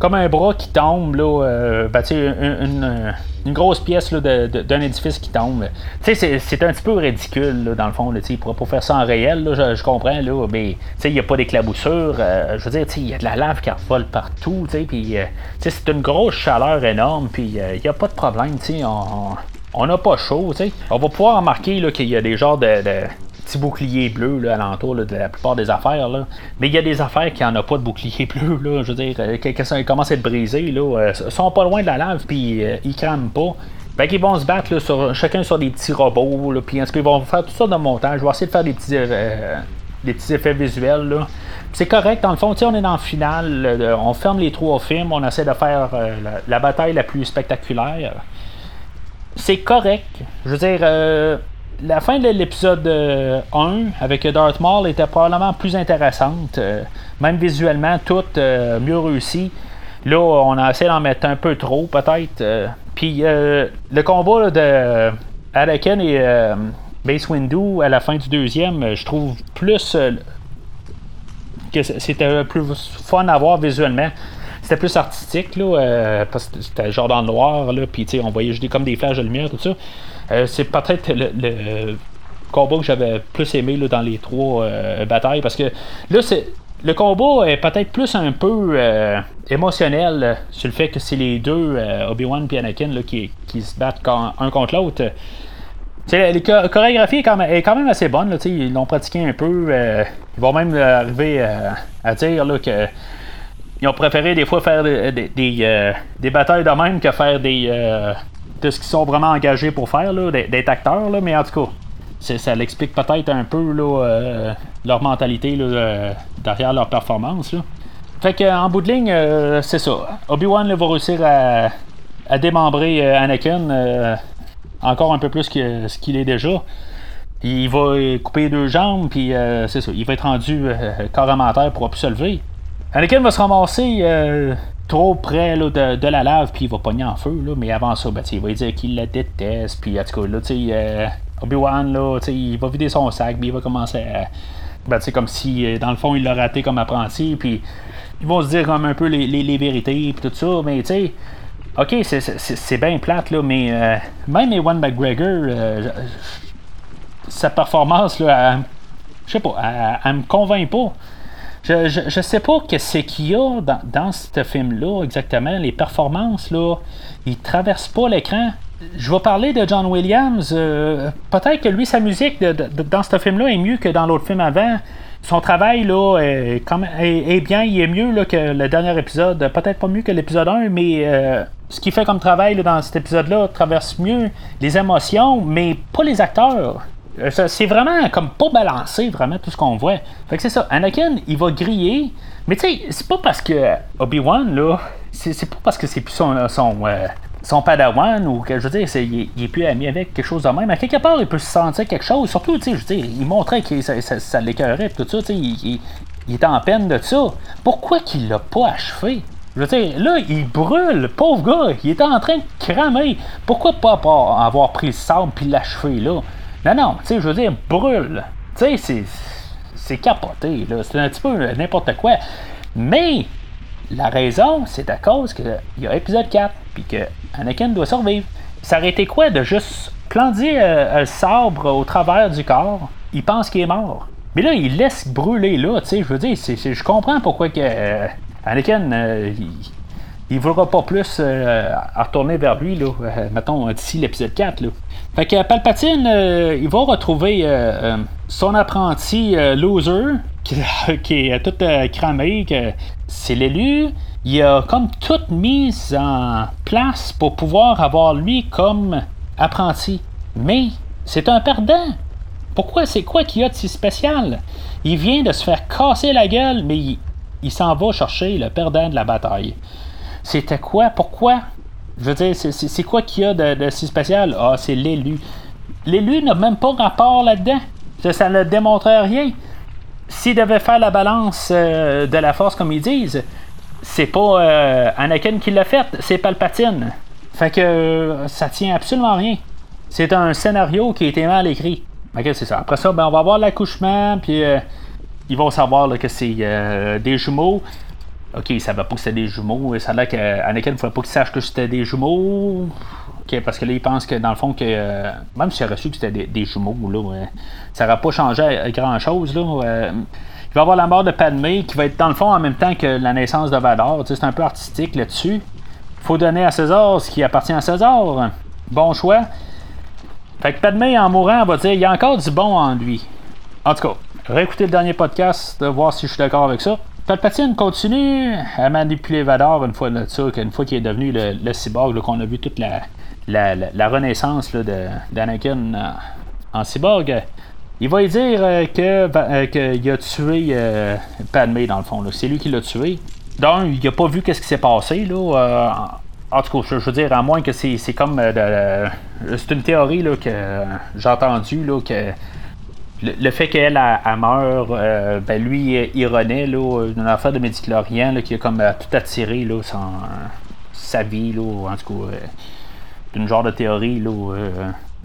comme un bras qui tombe, là, euh, ben, une, une, grosse pièce d'un édifice qui tombe. C'est un petit peu ridicule, dans le fond. Là, faire ça en réel, là, je, comprends, là, mais il n'y a pas d'éclaboussure. Euh, je veux dire, il y a de la lave qui revole partout, puis euh, c'est une grosse chaleur énorme, puis il n'y a pas de problème. On, on n'a pas chaud, tu sais. On va pouvoir remarquer qu'il y a des genres de, petits boucliers bleus là, alentour de la plupart des affaires. Là. Mais il y a des affaires qui n'en ont pas de bouclier bleu. Là, je veux dire, euh, quand ça commence à être brisé, là, euh, sont pas loin de la lave, puis euh, ils crament pas. Fait qu'ils vont se battre là, chacun sur des petits robots, là, puis qu'ils vont faire tout ça de montage. Je vais essayer de faire des petits, des petits effets visuels. Là. C'est correct, dans le fond, on est dans le final, on ferme les trois films, on essaie de faire la, bataille la plus spectaculaire c'est correct. Je veux dire, euh, la fin de l'épisode 1 euh, avec Darth Maul était probablement plus intéressante. Euh, même visuellement, tout mieux réussi. Là, on a essayé d'en mettre un peu trop, peut-être. Puis le combat de Anakin et Base Windu à la fin du deuxième, je trouve plus que c'était plus fun à voir visuellement c'était plus artistique, là, euh, parce que c'était genre dans le noir, là, puis on voyait juste comme des flashs de lumière, tout ça. Euh, c'est peut-être le, combat que j'avais plus aimé là, dans les trois euh, batailles, parce que là, c'est. Le combat est peut-être plus un peu émotionnel sur le fait que c'est les deux, Obi-Wan et Anakin, qui, qui, se battent un contre l'autre. La chorégraphie est quand, même, est quand même assez bonne. Là, ils l'ont pratiqué un peu. ils vont même arriver à dire là, que ils ont préféré des fois faire des, des, euh, batailles de même que faire des euh, de ce qu'ils sont vraiment engagés pour faire, d'être acteurs, là, mais en tout cas, ça l'explique peut-être un peu euh, leur mentalité là, derrière leur performance. Là. Fait qu'en bout de ligne, c'est ça. Obi-Wan va réussir à, à démembrer Anakin encore un peu plus que ce qu'il est déjà. Il va couper deux jambes, puis c'est ça. Il va être rendu carrément terre pour plus se lever. Anakin va se ramasser euh, trop près de, la lave, puis il va pogner en feu. Là, mais avant ça, ben, il va dire qu'il la déteste. Puis en tout cas, là, euh, Obi-Wan, là, il va vider son sac, puis il va commencer à. Ben, comme si, euh, dans le fond, il l'a raté comme apprenti. Puis ils vont se dire comme un peu les, les, vérités, puis tout ça. Mais tu sais, ok, c'est bien plate, là, mais euh, même Ewan McGregor, sa performance, là, je sais pas, elle, elle me convainc pas. Je, je, sais pas qu'est-ce qu'il y a dans, ce film-là exactement. Les performances, là, ils traversent pas l'écran. Je vais parler de John Williams. Euh, peut-être que lui, sa musique dans ce film-là est mieux que dans l'autre film avant. Son travail là, est, bien, il est mieux là, que le dernier épisode. Peut-être pas mieux que l'épisode 1, mais euh, ce qu'il fait comme travail dans cet épisode-là traverse mieux les émotions, mais pas les acteurs. Euh, c'est vraiment comme pas balancé, vraiment, tout ce qu'on voit. Fait que c'est ça. Anakin, il va griller. Mais tu sais, c'est pas parce que Obi-Wan, là, c'est pas parce que c'est plus son, son, euh, son, padawan ou que, je veux dire, il, est plus ami avec quelque chose de même. À quelque part, il peut se sentir quelque chose. Surtout, tu sais, je veux dire, il montrait que ça, ça, ça tout ça, tu sais, il, il, était en peine de ça. Pourquoi qu'il l'a pas achevé? Je veux dire, là, il brûle, pauvre gars, il était en train de cramer. Pourquoi pas avoir pris le sable puis l'achever là? Non, non, tu sais, je veux dire, brûle. Tu sais, c'est capoté, là. C'est un petit peu n'importe quoi. Mais la raison, c'est à cause qu'il y a épisode 4, puis que Anakin doit survivre. Ça aurait été quoi de juste planter euh, un sabre au travers du corps? Il pense qu'il est mort. Mais là, il laisse brûler là, tu sais, je veux dire, je comprends pourquoi que euh, Anakin, euh, il ne voudra pas plus euh, retourner vers lui, là, mettons, d'ici l'épisode 4. Là. Fait que Palpatine, euh, il va retrouver son apprenti loser, qui, est tout cramé, que c'est l'élu. Il a comme tout mis en place pour pouvoir avoir lui comme apprenti. Mais c'est un perdant. Pourquoi? C'est quoi qu'il y a de si spécial? Il vient de se faire casser la gueule, mais il s'en va chercher le perdant de la bataille. C'était quoi? Pourquoi? Je veux dire, c'est quoi qu'il y a de, si spécial? Ah, c'est l'élu. L'élu n'a même pas rapport là-dedans. Ça, ne démontrait rien. S'il devait faire la balance euh, de la force, comme ils disent, c'est pas euh, Anakin qui l'a fait, c'est Palpatine. Fait que euh, ça tient absolument rien. C'est un scénario qui a été mal écrit. Ok, c'est ça. Après ça, ben, on va voir l'accouchement, puis ils vont savoir que c'est des jumeaux. OK, il savait pas que c'était des jumeaux. Ça a l'air qu'Anakin ne fallait pas qu'il sache que c'était des jumeaux. OK, parce que là, il pense que dans le fond, que euh, même s'il aurait su que c'était des, jumeaux, là, ça n'aurait pas changé grand-chose. Là, il va avoir la mort de Padmé qui va être dans le fond en même temps que la naissance de Vador. C'est un peu artistique là-dessus. faut donner à César ce qui appartient à César. Bon choix. Fait que Padmé, en mourant, va dire il y a encore du bon en lui. En tout cas, réécoutez le dernier podcast, voir si je suis d'accord avec ça. Palpatine continue à manipuler Vador une fois fois qu'il est devenu le, cyborg, qu'on a vu toute la, la, renaissance d'Anakin en, cyborg. Il va lui dire euh, que euh, qu'il a tué euh, Padmé dans le fond. C'est lui qui l'a tué. Donc, il n'a pas vu qu'est-ce qui s'est passé là. En tout cas, je, veux dire, à moins que c'est, comme. c'est une théorie que j'ai entendue, que le, fait qu'elle a, meurt, euh, ben lui, il renaît là, d'une affaire de médiclorien qui a comme euh, tout attiré là, sa vie, là, en tout cas, euh, une genre de théorie là,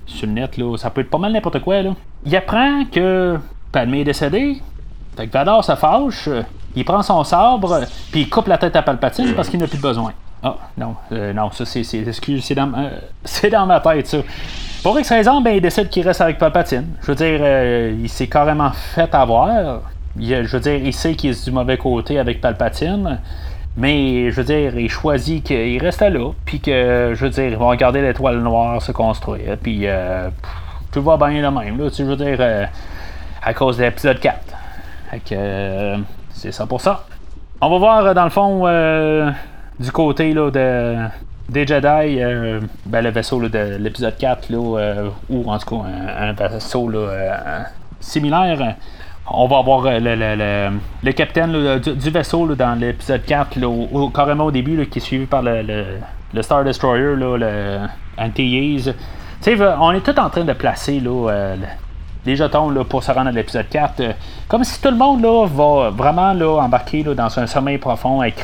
sur le net. Là, ça peut être pas mal n'importe quoi. Là. Il apprend que Palmé est décédé. Fait que Vador se fâche. Il prend son sabre, puis il coupe la tête à Palpatine parce qu'il n'a plus besoin. Ah, non, non, ça c'est, c'est, c'est dans, c'est dans ma tête, ça. Pour X raison, ben, il décide qu'il reste avec Palpatine. Je veux dire, euh, il s'est carrément fait avoir. je veux dire, il sait qu'il est du mauvais côté avec Palpatine. Mais je veux dire, il choisit qu'il reste là, puis que, je veux dire, ils vont regarder l'étoile noire se construire, puis euh, tout va bien le même, là, tu veux dire, euh, à cause de l'épisode 4. Fait que, c'est ça pour ça. On va voir, dans le fond, du côté là, de, des Jedi, euh, ben, le vaisseau de l'épisode 4, là, euh, ou en tout cas un, vaisseau euh, similaire. On va avoir le, capitaine du, vaisseau dans l'épisode 4, carrément au début, qui est suivi par le, Star Destroyer, le Anti-Yeez. On est tout en train de placer les jetons là, pour se rendre à l'épisode 4. Euh, comme si tout le monde là, va vraiment là, embarquer là, dans un sommeil profond, être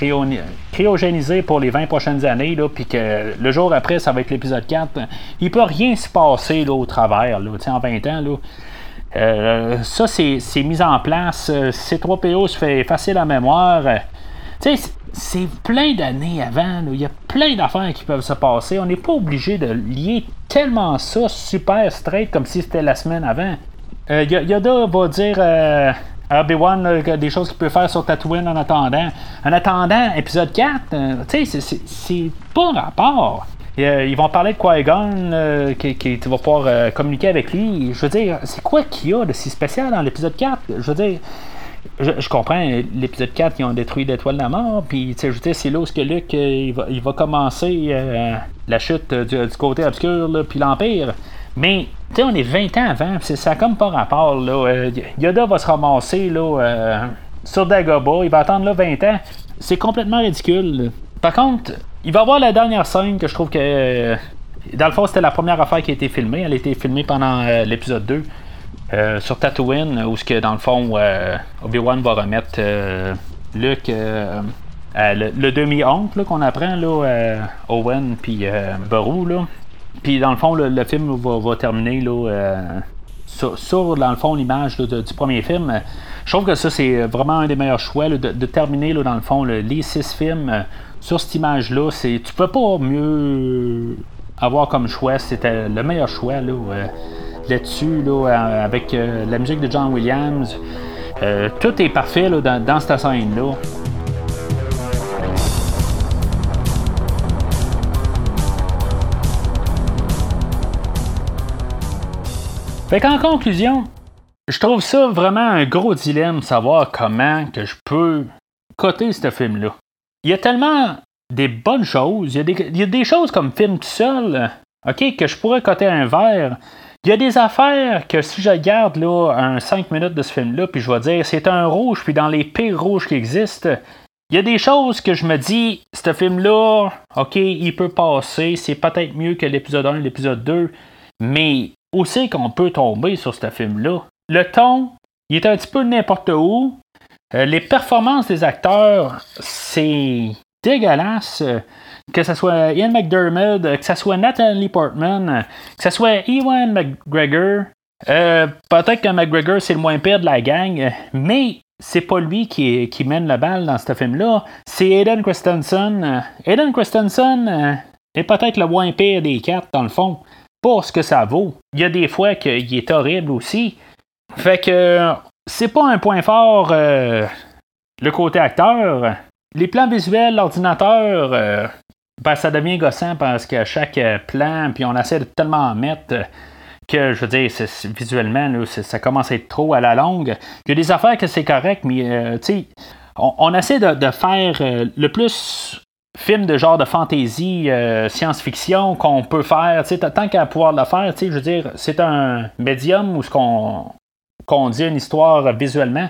cryogénisé pour les 20 prochaines années, puis que le jour après, ça va être l'épisode 4. Il peut rien se passer là, au travers là, en 20 ans. Là. Euh, ça, c'est mis en place. Euh, C3PO se fait effacer la mémoire. c'est plein d'années avant. Il y a plein d'affaires qui peuvent se passer. On n'est pas obligé de lier tellement ça super straight comme si c'était la semaine avant. Euh, Yoda va dire euh, à Obi-Wan des choses qu'il peut faire sur Tatooine en attendant. En attendant, épisode 4, euh, tu sais, c'est pas rapport. ils vont parler de Qui-Gon, qui, qui, va pouvoir communiquer avec lui. Je veux dire, c'est quoi qu'il y a de si spécial dans l'épisode 4? Je veux dire, je, comprends, l'épisode 4, ils ont détruit l'étoile de la mort, puis je veux c'est là où que Luke, il va, commencer la chute du, côté obscur, puis l'Empire. Mais, sais, on est 20 ans avant, c'est ça comme pas rapport, là. Euh, Yoda va se ramasser, là, euh, sur Dagobah, il va attendre, là, 20 ans. C'est complètement ridicule. Par contre, il va avoir la dernière scène que je trouve que... Euh, dans le fond, c'était la première affaire qui a été filmée. Elle a été filmée pendant l'épisode 2. sur Tatooine, où ce que dans le fond Obi-Wan va remettre Luke le, demi-oncle qu'on apprend là, Owen puis Baru là. Puis dans le fond, le, film va, terminer là, euh, sur, dans le fond l'image du premier film. Je trouve que ça c'est vraiment un des meilleurs choix de, terminer là, dans le fond les six films euh, sur cette image-là. Tu peux pas mieux avoir comme choix. C'était le meilleur choix euh, là-dessus là, avec la musique de John Williams. tout est parfait dans, dans cette scène-là. Fait qu'en conclusion, je trouve ça vraiment un gros dilemme savoir comment que je peux coter ce film-là. Il y a tellement des bonnes choses, il y a des, choses comme film tout seul, ok, que je pourrais coter un verre. Il y a des affaires que si je garde là, un 5 minutes de ce film-là, puis je vais dire c'est un rouge, puis dans les pires rouges qui existent, il y a des choses que je me dis, ce film-là, ok, il peut passer, c'est peut-être mieux que l'épisode 1 l'épisode 2, mais où c'est qu'on peut tomber sur ce film-là? Le ton, il est un petit peu n'importe où. Euh, les performances des acteurs, c'est dégueulasse. Que ce soit Ian McDermott, que ce soit Natalie Portman, que ce soit Ewan McGregor. Euh, peut-être que McGregor, c'est le moins pire de la gang, mais c'est pas lui qui, qui, mène la balle dans ce film-là. C'est Aiden Christensen. Aiden Christensen euh, est peut-être le moins pire des quatre, dans le fond pour ce que ça vaut. Il y a des fois qu'il est horrible aussi. Fait que c'est pas un point fort euh, le côté acteur. Les plans visuels, l'ordinateur, euh, ben, ça devient gossant parce qu'à chaque plan, puis on essaie de tellement en mettre que, je veux dire, visuellement, ça commence à être trop à la longue. Il y a des affaires que c'est correct, mais, euh, tu sais, on, essaie de, faire le plus film de genre de fantasy, euh, science-fiction qu'on peut faire, tant qu'à pouvoir le faire, je veux dire, c'est un médium où ce qu'on dit une histoire visuellement,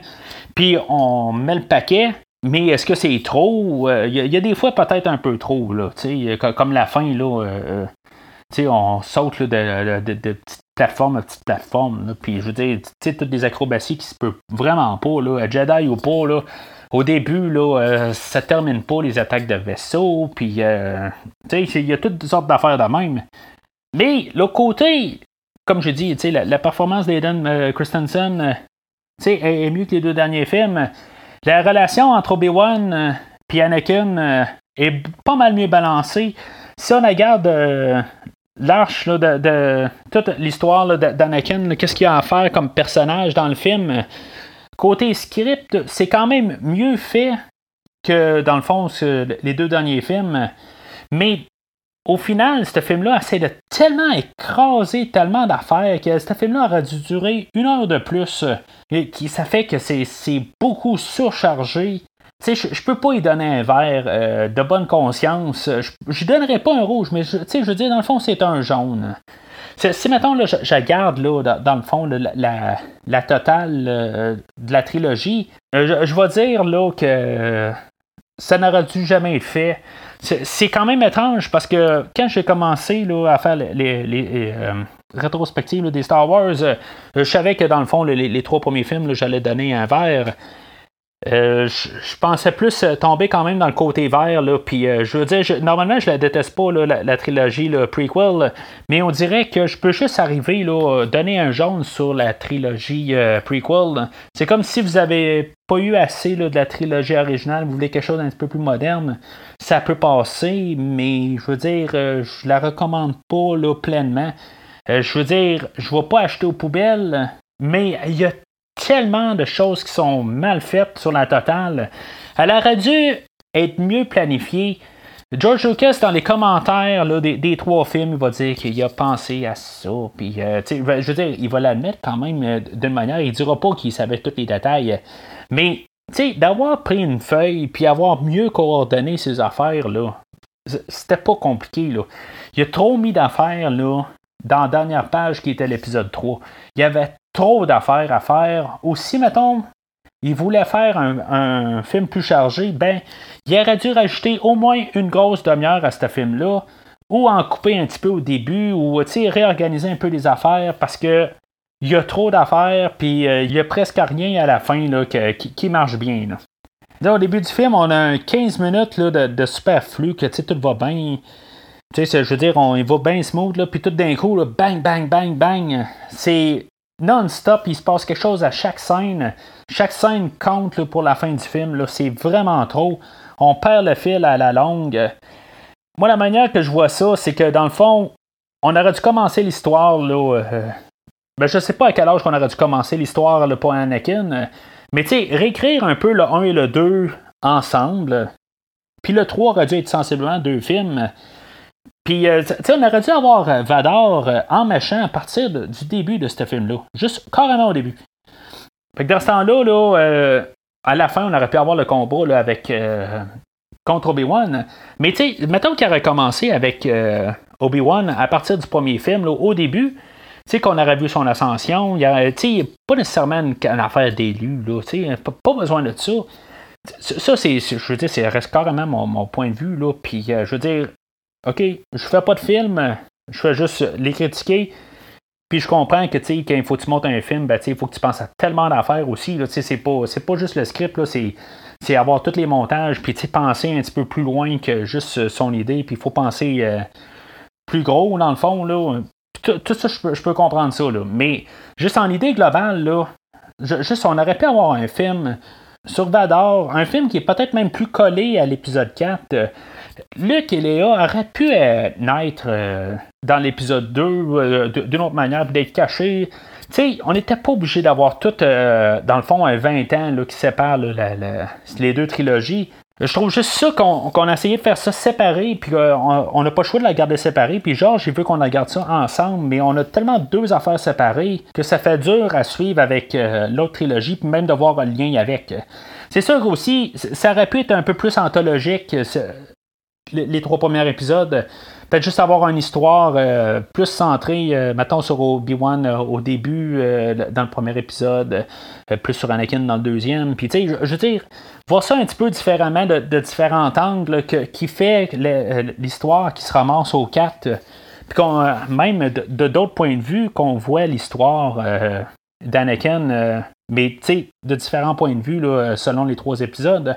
puis on met le paquet, mais est-ce que c'est trop? Il y, a des fois peut-être un peu trop, là, comme la fin, là, sais, on saute de, petites plateformes à petites plateformes. Puis je veux dire, toutes des acrobaties qui se peuvent vraiment pas. Là, Jedi ou pas, là, au début, là, euh, ça termine pas les attaques de vaisseaux. Puis, euh, il y a toutes sortes d'affaires de même. Mais l'autre côté, comme je dis, la, la performance d'Aiden euh, Christensen est, est mieux que les deux derniers films. La relation entre Obi-Wan et Anakin est pas mal mieux balancée. Si on regarde l'arche de, toute l'histoire d'Anakin, qu'est-ce qu'il y a à faire comme personnage dans le film. Côté script, c'est quand même mieux fait que dans le fond les deux derniers films. Mais au final, ce film-là essaie de tellement écraser tellement d'affaires que ce film-là aurait dû durer une heure de plus. Et qui, ça fait que c'est beaucoup surchargé tu sais, je, peux pas y donner un verre euh, de bonne conscience. Je, donnerais pas un rouge, mais je veux dire, dans le fond, c'est un jaune. Si, mettons, là, je, garde, là, dans, le fond, la, la, totale euh, de la trilogie, euh, je, vais dire, là, que ça n'aurait dû jamais être fait. C'est quand même étrange parce que quand j'ai commencé là, à faire les, les, rétrospectives des Star Wars, je savais que dans le fond, les, trois premiers films, j'allais donner un verre. Euh, je, pensais plus euh, tomber quand même dans le côté vert. Là, puis, euh, je veux dire, normalement, je la déteste pas, la, trilogie le prequel, mais on dirait que je peux juste arriver, là, donner un jaune sur la trilogie prequel. C'est comme si vous avez pas eu assez de la trilogie originale, vous voulez quelque chose d'un petit peu plus moderne, ça peut passer, mais je veux dire, je la recommande pas là, pleinement. je veux dire, je vais pas acheter aux poubelles, mais il y a tellement de choses qui sont mal faites sur la totale. Elle aurait dû être mieux planifiée. George Lucas, dans les commentaires des, trois films, il va dire qu'il a pensé à ça. Puis, euh, je veux dire, il va l'admettre quand même euh, d'une manière. Il ne dira pas qu'il savait tous les détails. Mais, d'avoir pris une feuille puis avoir mieux coordonné ses affaires, là, c'était pas compliqué. Là. Il a trop mis d'affaires là, dans la dernière page qui était l'épisode 3. Il y avait trop d'affaires à faire. Aussi, mettons, il voulait faire un, film plus chargé, ben, il aurait dû rajouter au moins une grosse demi-heure à ce film-là, ou en couper un petit peu au début, ou réorganiser un peu les affaires parce que il y a trop d'affaires, puis euh, il y a presque rien à la fin là, qui, marche bien. Là. au début du film, on a 15 minutes là, de, superflu, que tout va bien. Tu sais, je veux dire, on, il va bien smooth, puis tout d'un coup, bang, bang, bang, bang. C'est non-stop, il se passe quelque chose à chaque scène. Chaque scène compte pour la fin du film. C'est vraiment trop. On perd le fil à la longue. Moi, la manière que je vois ça, c'est que dans le fond, on aurait dû commencer l'histoire. Là, euh, ben, je sais pas à quel âge on aurait dû commencer l'histoire pour Anakin. Mais tu sais, réécrire un peu le 1 et le 2 ensemble. Puis le 3 aurait dû être sensiblement deux films. Puis, euh, on aurait dû avoir euh, Vador euh, en méchant à partir du début de ce film-là. Juste carrément au début. Fait que dans ce temps-là, là, à la fin, on aurait pu avoir le combat là, avec contre Obi-Wan. Mais tu sais, mettons qu'il aurait commencé avec Obi-Wan à partir du premier film, là, au début. Tu sais, qu'on aurait vu son ascension. Il n'y pas nécessairement une, affaire d'élu. Pas, pas besoin de ça. Ça, c'est, je veux dire, ça reste carrément mon, mon point de vue. Là. Puis, je veux dire, OK, je fais pas de film, je fais juste les critiquer. Puis je comprends que quand il faut que tu montes un film, ben, il faut que tu penses à tellement d'affaires aussi. C'est pas, pas juste le script, c'est avoir tous les montages, puis penser un petit peu plus loin que juste son idée, puis il faut penser euh, plus gros dans le fond. Là. Tout, ça, je peux, comprendre ça. Là. Mais juste en idée globale, là, juste on aurait pu avoir un film sur Vador, un film qui est peut-être même plus collé à l'épisode 4. Luc et Léa auraient pu euh, naître euh, dans l'épisode 2 euh, d'une autre manière, d'être cachés. sais, on n'était pas obligé d'avoir tout, dans le fond, un 20 ans qui sépare les deux trilogies. Je trouve juste ça qu'on a essayé de faire ça séparé, puis on n'a pas le de la garder séparée. Puis genre, j'ai vu qu'on la garde ça ensemble, mais on a tellement deux affaires séparées que ça fait dur à suivre avec l'autre trilogie, puis même de voir un lien avec. C'est sûr aussi, ça aurait pu être un peu plus anthologique, les trois premiers épisodes. Peut-être juste avoir une histoire euh, plus centrée, euh, mettons, sur Obi-Wan euh, au début, dans le premier épisode, plus sur Anakin dans le deuxième. Puis, tu sais, je, veux dire, voir ça un petit peu différemment de, différents angles qui fait l'histoire qui se ramasse au 4. Puis même de d'autres points de vue, qu'on voit l'histoire d'Anakin, mais tu sais, de différents points de vue selon les trois épisodes.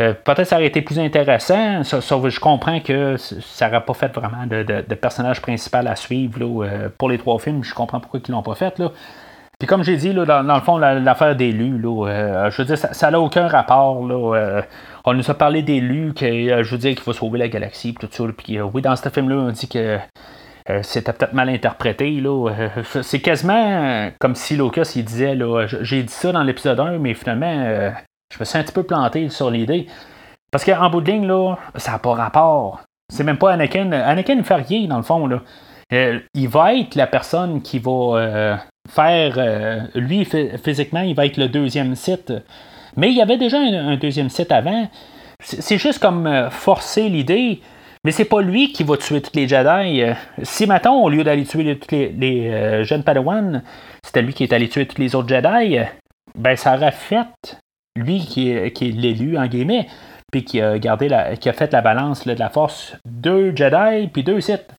Euh, peut-être ça aurait été plus intéressant, sauf je comprends que ça n'aurait pas fait vraiment de, personnage principal à suivre euh, pour les trois films. Je comprends pourquoi ils l'ont pas fait. Là. Puis comme j'ai dit, là, dans, le fond, l'affaire d'élus, euh, je veux dire, ça n'a aucun rapport. Là, on nous a parlé d'élus, que je veux dire qu'il faut sauver la galaxie, tout ça. Puis oui, dans ce film-là, on dit que c'était peut-être mal interprété. C'est quasiment comme si Lucas il disait j'ai dit ça dans l'épisode 1, mais finalement, je me suis un petit peu planté sur l'idée. Parce qu'en bout de ligne, là, ça n'a pas rapport. C'est même pas Anakin. Anakin ne fait rien, dans le fond. Là. Euh, il va être la personne qui va euh, faire. Euh, lui, physiquement, il va être le deuxième site. Mais il y avait déjà un, deuxième site avant. C'est juste comme forcer l'idée. Mais c'est pas lui qui va tuer tous les Jedi. Si, mettons, au lieu d'aller tuer tous les, jeunes Padawan, c'était lui qui est allé tuer tous les autres Jedi, ben ça aurait fait lui qui est, l'élu, en guillemets, puis qui a, gardé la, qui a fait la balance de la force, deux Jedi, puis deux Sith.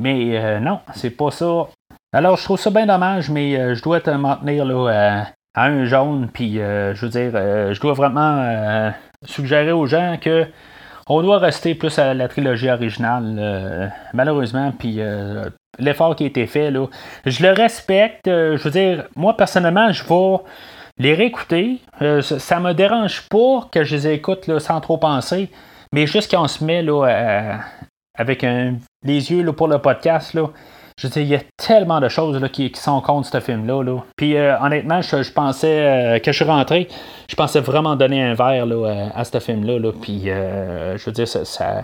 Mais euh, non, c'est pas ça. Alors, je trouve ça bien dommage, mais euh, je dois te maintenir là, euh, à un jaune, puis je veux dire, je dois vraiment suggérer aux gens que on doit rester plus à la trilogie originale, malheureusement, puis l'effort qui a été fait, là, je le respecte. je veux dire, moi, personnellement, je vais les réécouter, euh, ça, me dérange pas que je les écoute sans trop penser, mais juste quand on se met euh, avec les yeux pour le podcast, là, je veux il y a tellement de choses qui, sont contre ce film-là. Là. Puis euh, honnêtement, je, pensais, quand je suis rentré, je pensais vraiment donner un verre à ce film-là. Là. Puis je veux dire, ça,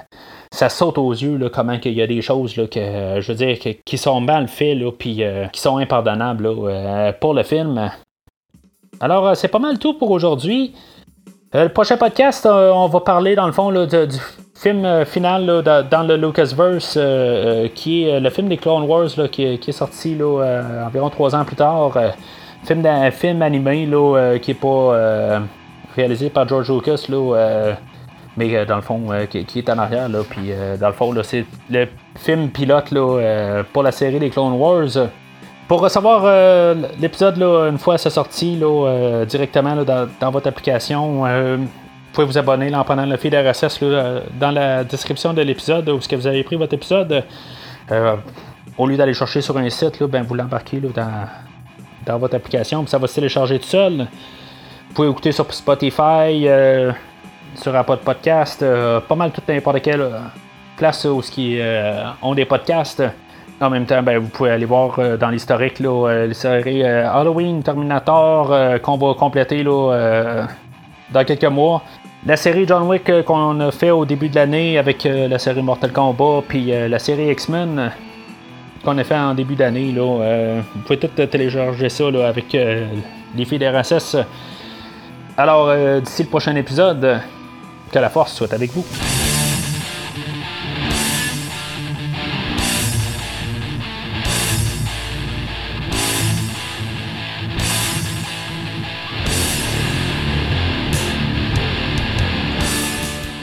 ça, saute aux yeux là, comment il y a des choses que, je qui sont mal faites, là, qui sont impardonnables pour le film. Alors, euh, c'est pas mal tout pour aujourd'hui. Euh, le prochain podcast, euh, on va parler dans le fond du film final dans le Lucasverse, qui est le film des Clone Wars qui, est sorti environ trois ans plus tard. film, film animé qui est pas réalisé par George Lucas, mais dans le fond, qui, est en arrière. Puis, dans le fond, c'est le film pilote pour la série des Clone Wars. Pour recevoir euh, l'épisode une fois sa sortie euh, directement dans, votre application, euh, vous pouvez vous abonner en prenant le feed RSS dans la description de l'épisode où que vous avez pris votre épisode. au lieu d'aller chercher sur un site, ben, vous l'embarquez dans, votre application, puis ça va se télécharger tout seul. Vous pouvez écouter sur Spotify, sur Apple Podcast, pas mal toute n'importe quelle place où qui ont des podcasts. En même temps, ben, vous pouvez aller voir euh, dans l'historique euh, les séries euh, Halloween, Terminator, qu'on va compléter là, dans quelques mois. La série John Wick qu'on a fait au début de l'année avec la série Mortal Kombat, puis la série X-Men qu'on a fait en début d'année. vous pouvez tout télécharger ça avec les filles RSS. Alors, d'ici le prochain épisode, que la force soit avec vous.